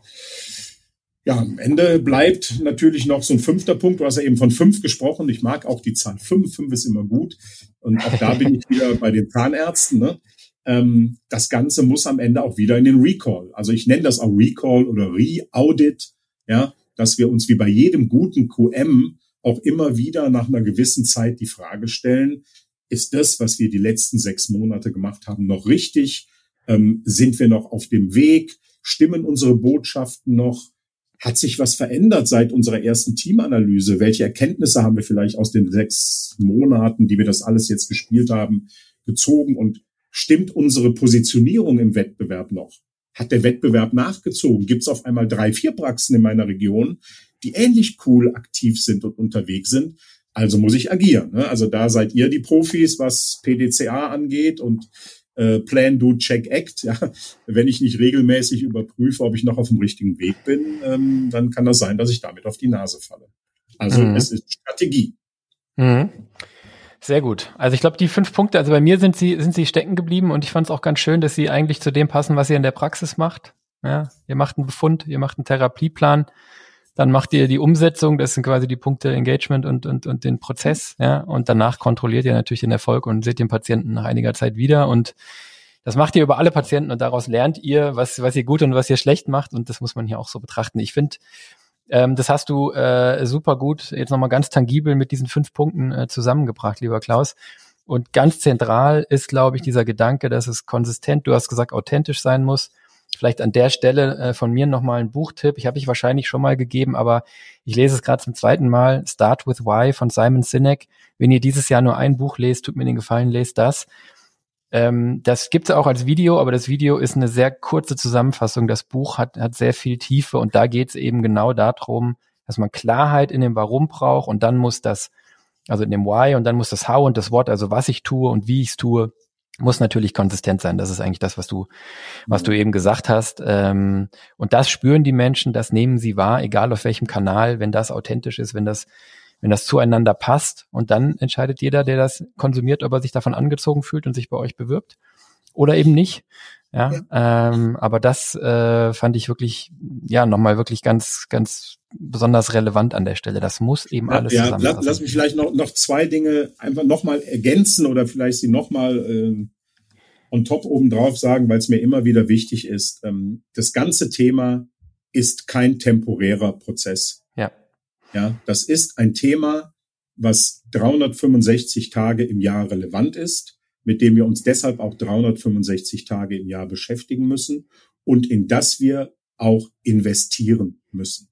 ja, am Ende bleibt natürlich noch so ein fünfter Punkt. Du hast ja eben von fünf gesprochen. Ich mag auch die Zahl fünf. Fünf ist immer gut. Und auch da bin ich wieder bei den Zahnärzten. Ne? ähm, das Ganze muss am Ende auch wieder in den Recall. Also ich nenne das auch Recall oder Re-Audit, ja, dass wir uns wie bei jedem guten QM auch immer wieder nach einer gewissen Zeit die Frage stellen, ist das, was wir die letzten sechs Monate gemacht haben, noch richtig? Ähm, sind wir noch auf dem Weg? Stimmen unsere Botschaften noch? hat sich was verändert seit unserer ersten Teamanalyse? Welche Erkenntnisse haben wir vielleicht aus den sechs Monaten, die wir das alles jetzt gespielt haben, gezogen? Und stimmt unsere Positionierung im Wettbewerb noch? Hat der Wettbewerb nachgezogen? Gibt es auf einmal drei, vier Praxen in meiner Region, die ähnlich cool aktiv sind und unterwegs sind? Also muss ich agieren. Ne? Also da seid ihr die Profis, was PDCA angeht und äh, Plan, Do, Check, Act. Ja. Wenn ich nicht regelmäßig überprüfe, ob ich noch auf dem richtigen Weg bin, ähm, dann kann das sein, dass ich damit auf die Nase falle. Also mhm. es ist Strategie. Mhm. Sehr gut. Also ich glaube, die fünf Punkte, also bei mir sind sie, sind sie stecken geblieben und ich fand es auch ganz schön, dass sie eigentlich zu dem passen, was ihr in der Praxis macht. Ja, ihr macht einen Befund, ihr macht einen Therapieplan, dann macht ihr die Umsetzung, das sind quasi die Punkte Engagement und, und, und den Prozess, ja, und danach kontrolliert ihr natürlich den Erfolg und seht den Patienten nach einiger Zeit wieder und das macht ihr über alle Patienten und daraus lernt ihr, was, was ihr gut und was ihr schlecht macht und das muss man hier auch so betrachten. Ich finde, ähm, das hast du äh, super gut jetzt nochmal ganz tangibel mit diesen fünf Punkten äh, zusammengebracht, lieber Klaus. Und ganz zentral ist, glaube ich, dieser Gedanke, dass es konsistent, du hast gesagt, authentisch sein muss, Vielleicht an der Stelle äh, von mir nochmal ein Buchtipp. Ich habe ich wahrscheinlich schon mal gegeben, aber ich lese es gerade zum zweiten Mal. Start with Why von Simon Sinek. Wenn ihr dieses Jahr nur ein Buch lest, tut mir den Gefallen, lest das. Ähm, das gibt es auch als Video, aber das Video ist eine sehr kurze Zusammenfassung. Das Buch hat, hat sehr viel Tiefe und da geht es eben genau darum, dass man Klarheit in dem Warum braucht und dann muss das, also in dem Why und dann muss das How und das What, also was ich tue und wie ich es tue, muss natürlich konsistent sein. Das ist eigentlich das, was du, was du mhm. eben gesagt hast. Ähm, und das spüren die Menschen, das nehmen sie wahr, egal auf welchem Kanal, wenn das authentisch ist, wenn das, wenn das zueinander passt. Und dann entscheidet jeder, der das konsumiert, ob er sich davon angezogen fühlt und sich bei euch bewirbt oder eben nicht. Ja, ja. Ähm, aber das äh, fand ich wirklich, ja, nochmal wirklich ganz, ganz besonders relevant an der Stelle. Das muss eben alles ja, zusammenpassen. Lass, lass mich vielleicht noch, noch zwei Dinge einfach nochmal ergänzen oder vielleicht sie nochmal äh, on top obendrauf sagen, weil es mir immer wieder wichtig ist. Ähm, das ganze Thema ist kein temporärer Prozess. Ja. Ja, das ist ein Thema, was 365 Tage im Jahr relevant ist mit dem wir uns deshalb auch 365 Tage im Jahr beschäftigen müssen und in das wir auch investieren müssen.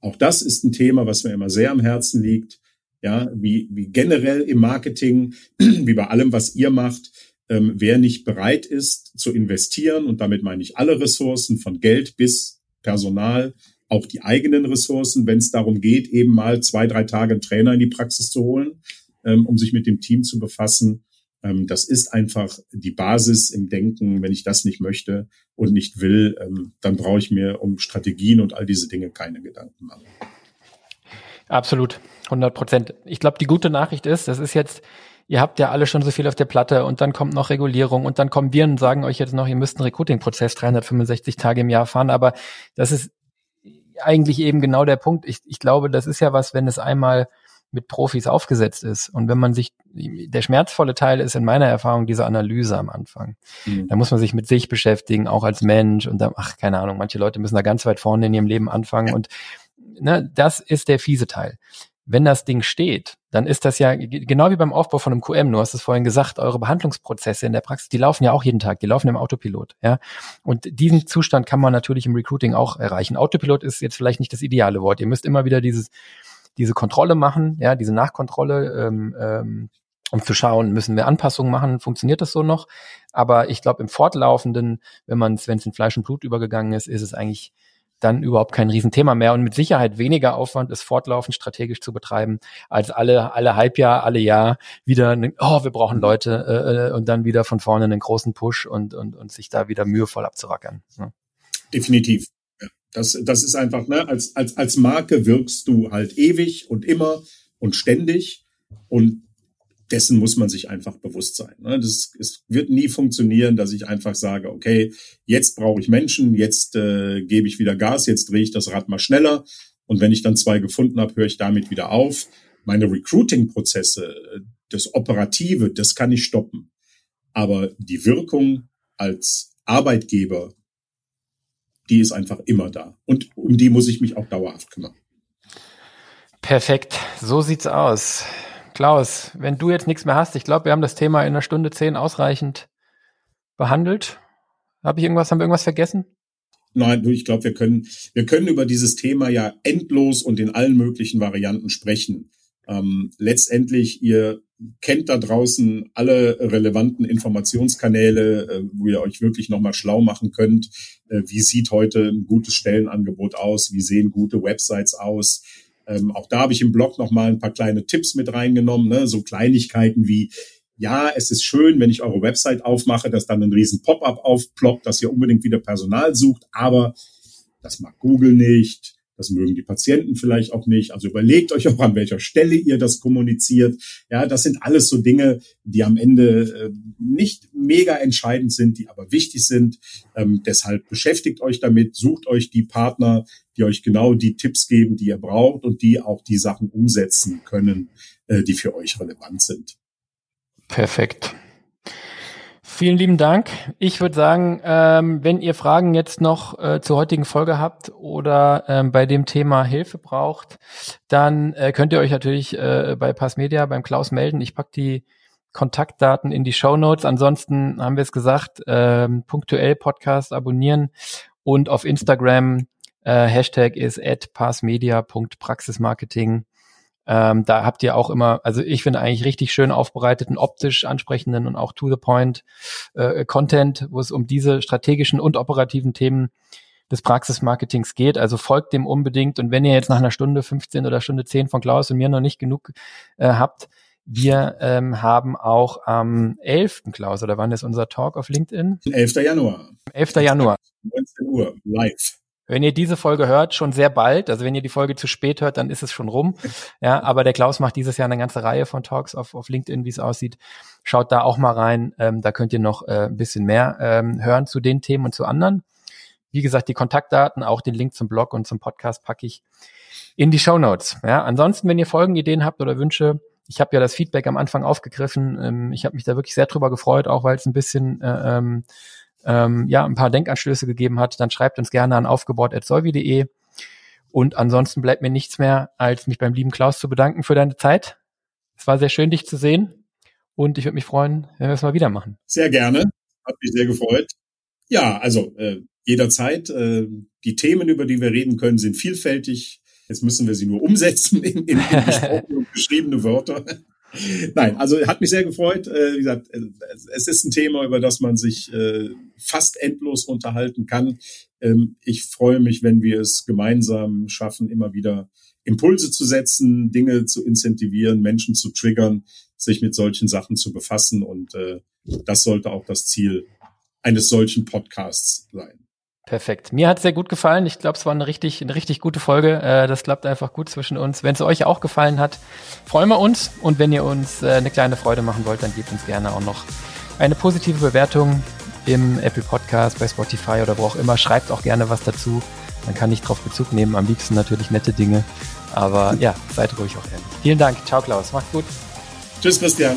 Auch das ist ein Thema, was mir immer sehr am Herzen liegt. Ja, wie, wie generell im Marketing, (clears throat) wie bei allem, was ihr macht, ähm, wer nicht bereit ist zu investieren, und damit meine ich alle Ressourcen von Geld bis Personal, auch die eigenen Ressourcen, wenn es darum geht, eben mal zwei, drei Tage einen Trainer in die Praxis zu holen, ähm, um sich mit dem Team zu befassen, ähm, das ist einfach die Basis im Denken. Wenn ich das nicht möchte und nicht will, ähm, dann brauche ich mir um Strategien und all diese Dinge keine Gedanken machen. Absolut, 100 Prozent. Ich glaube, die gute Nachricht ist, das ist jetzt, ihr habt ja alle schon so viel auf der Platte und dann kommt noch Regulierung und dann kommen wir und sagen euch jetzt noch, ihr müsst einen Recruiting-Prozess 365 Tage im Jahr fahren, aber das ist eigentlich eben genau der Punkt. Ich, ich glaube, das ist ja was, wenn es einmal mit Profis aufgesetzt ist. Und wenn man sich, der schmerzvolle Teil ist in meiner Erfahrung diese Analyse am Anfang. Mhm. Da muss man sich mit sich beschäftigen, auch als Mensch. Und dann, ach, keine Ahnung, manche Leute müssen da ganz weit vorne in ihrem Leben anfangen. Ja. Und ne, das ist der fiese Teil. Wenn das Ding steht, dann ist das ja genau wie beim Aufbau von einem QM. Du hast es vorhin gesagt, eure Behandlungsprozesse in der Praxis, die laufen ja auch jeden Tag, die laufen im Autopilot, ja. Und diesen Zustand kann man natürlich im Recruiting auch erreichen. Autopilot ist jetzt vielleicht nicht das ideale Wort. Ihr müsst immer wieder dieses diese Kontrolle machen, ja, diese Nachkontrolle, ähm, ähm, um zu schauen, müssen wir Anpassungen machen, funktioniert das so noch? Aber ich glaube, im Fortlaufenden, wenn man wenn es in Fleisch und Blut übergegangen ist, ist es eigentlich dann überhaupt kein Riesenthema mehr und mit Sicherheit weniger Aufwand ist fortlaufend strategisch zu betreiben, als alle, alle Halbjahr, alle Jahr wieder, ne, oh, wir brauchen Leute äh, äh, und dann wieder von vorne einen großen Push und, und, und sich da wieder mühevoll abzurackern. Ne? Definitiv. Das, das ist einfach, ne, als, als, als Marke wirkst du halt ewig und immer und ständig und dessen muss man sich einfach bewusst sein. Ne? Das, es wird nie funktionieren, dass ich einfach sage, okay, jetzt brauche ich Menschen, jetzt äh, gebe ich wieder Gas, jetzt drehe ich das Rad mal schneller und wenn ich dann zwei gefunden habe, höre ich damit wieder auf. Meine Recruiting-Prozesse, das Operative, das kann ich stoppen. Aber die Wirkung als Arbeitgeber die ist einfach immer da. Und um die muss ich mich auch dauerhaft kümmern. Perfekt, so sieht's aus. Klaus, wenn du jetzt nichts mehr hast, ich glaube, wir haben das Thema in einer Stunde zehn ausreichend behandelt. Habe ich irgendwas, haben wir irgendwas vergessen? Nein, ich glaube, wir können, wir können über dieses Thema ja endlos und in allen möglichen Varianten sprechen. Ähm, letztendlich, ihr kennt da draußen alle relevanten Informationskanäle, äh, wo ihr euch wirklich nochmal schlau machen könnt. Äh, wie sieht heute ein gutes Stellenangebot aus? Wie sehen gute Websites aus? Ähm, auch da habe ich im Blog nochmal ein paar kleine Tipps mit reingenommen, ne? so Kleinigkeiten wie, ja, es ist schön, wenn ich eure Website aufmache, dass dann ein riesen Pop-up aufploppt, dass ihr unbedingt wieder Personal sucht, aber das mag Google nicht das mögen die Patienten vielleicht auch nicht. Also überlegt euch auch, an welcher Stelle ihr das kommuniziert. Ja, das sind alles so Dinge, die am Ende äh, nicht mega entscheidend sind, die aber wichtig sind. Ähm, deshalb beschäftigt euch damit, sucht euch die Partner, die euch genau die Tipps geben, die ihr braucht und die auch die Sachen umsetzen können, äh, die für euch relevant sind. Perfekt. Vielen lieben Dank. Ich würde sagen, ähm, wenn ihr Fragen jetzt noch äh, zur heutigen Folge habt oder ähm, bei dem Thema Hilfe braucht, dann äh, könnt ihr euch natürlich äh, bei Passmedia beim Klaus melden. Ich pack die Kontaktdaten in die Show Notes. Ansonsten haben wir es gesagt, ähm, punktuell Podcast abonnieren und auf Instagram äh, Hashtag ist at passmedia.praxismarketing. Ähm, da habt ihr auch immer, also ich finde eigentlich richtig schön aufbereiteten, optisch ansprechenden und auch to the point äh, Content, wo es um diese strategischen und operativen Themen des Praxismarketings geht. Also folgt dem unbedingt. Und wenn ihr jetzt nach einer Stunde 15 oder Stunde 10 von Klaus und mir noch nicht genug äh, habt, wir ähm, haben auch am 11. Klaus, oder wann ist unser Talk auf LinkedIn? 11. Januar. 11. Januar. 19 Uhr, live. Wenn ihr diese Folge hört, schon sehr bald, also wenn ihr die Folge zu spät hört, dann ist es schon rum. Ja, aber der Klaus macht dieses Jahr eine ganze Reihe von Talks auf, auf LinkedIn, wie es aussieht. Schaut da auch mal rein. Ähm, da könnt ihr noch äh, ein bisschen mehr ähm, hören zu den Themen und zu anderen. Wie gesagt, die Kontaktdaten, auch den Link zum Blog und zum Podcast packe ich in die Show Notes. Ja, ansonsten, wenn ihr Folgenideen habt oder Wünsche, ich habe ja das Feedback am Anfang aufgegriffen. Ähm, ich habe mich da wirklich sehr drüber gefreut, auch weil es ein bisschen äh, ähm, ähm, ja, ein paar Denkanstöße gegeben hat, dann schreibt uns gerne an aufgebaut.solvi.de. Und ansonsten bleibt mir nichts mehr, als mich beim lieben Klaus zu bedanken für deine Zeit. Es war sehr schön, dich zu sehen. Und ich würde mich freuen, wenn wir es mal wieder machen. Sehr gerne. Hat mich sehr gefreut. Ja, also äh, jederzeit. Äh, die Themen, über die wir reden können, sind vielfältig. Jetzt müssen wir sie nur umsetzen in, in, in (laughs) gesprochene und geschriebene Wörter. Nein, also hat mich sehr gefreut. Äh, wie gesagt, äh, es ist ein Thema, über das man sich äh, fast endlos unterhalten kann. Ähm, ich freue mich, wenn wir es gemeinsam schaffen, immer wieder Impulse zu setzen, Dinge zu incentivieren, Menschen zu triggern, sich mit solchen Sachen zu befassen. Und das sollte auch das Ziel eines solchen Podcasts sein. Perfekt. Mir hat es sehr gut gefallen. Ich glaube, es war eine richtig, eine richtig gute Folge. Äh, das klappt einfach gut zwischen uns. Wenn es euch auch gefallen hat, freuen wir uns. Und wenn ihr uns äh, eine kleine Freude machen wollt, dann gebt uns gerne auch noch eine positive Bewertung im Apple Podcast, bei Spotify oder wo auch immer. Schreibt auch gerne was dazu. Dann kann ich darauf Bezug nehmen. Am liebsten natürlich nette Dinge. Aber ja, seid ruhig auch ehrlich. Vielen Dank. Ciao, Klaus. Macht's gut. Tschüss, Christian.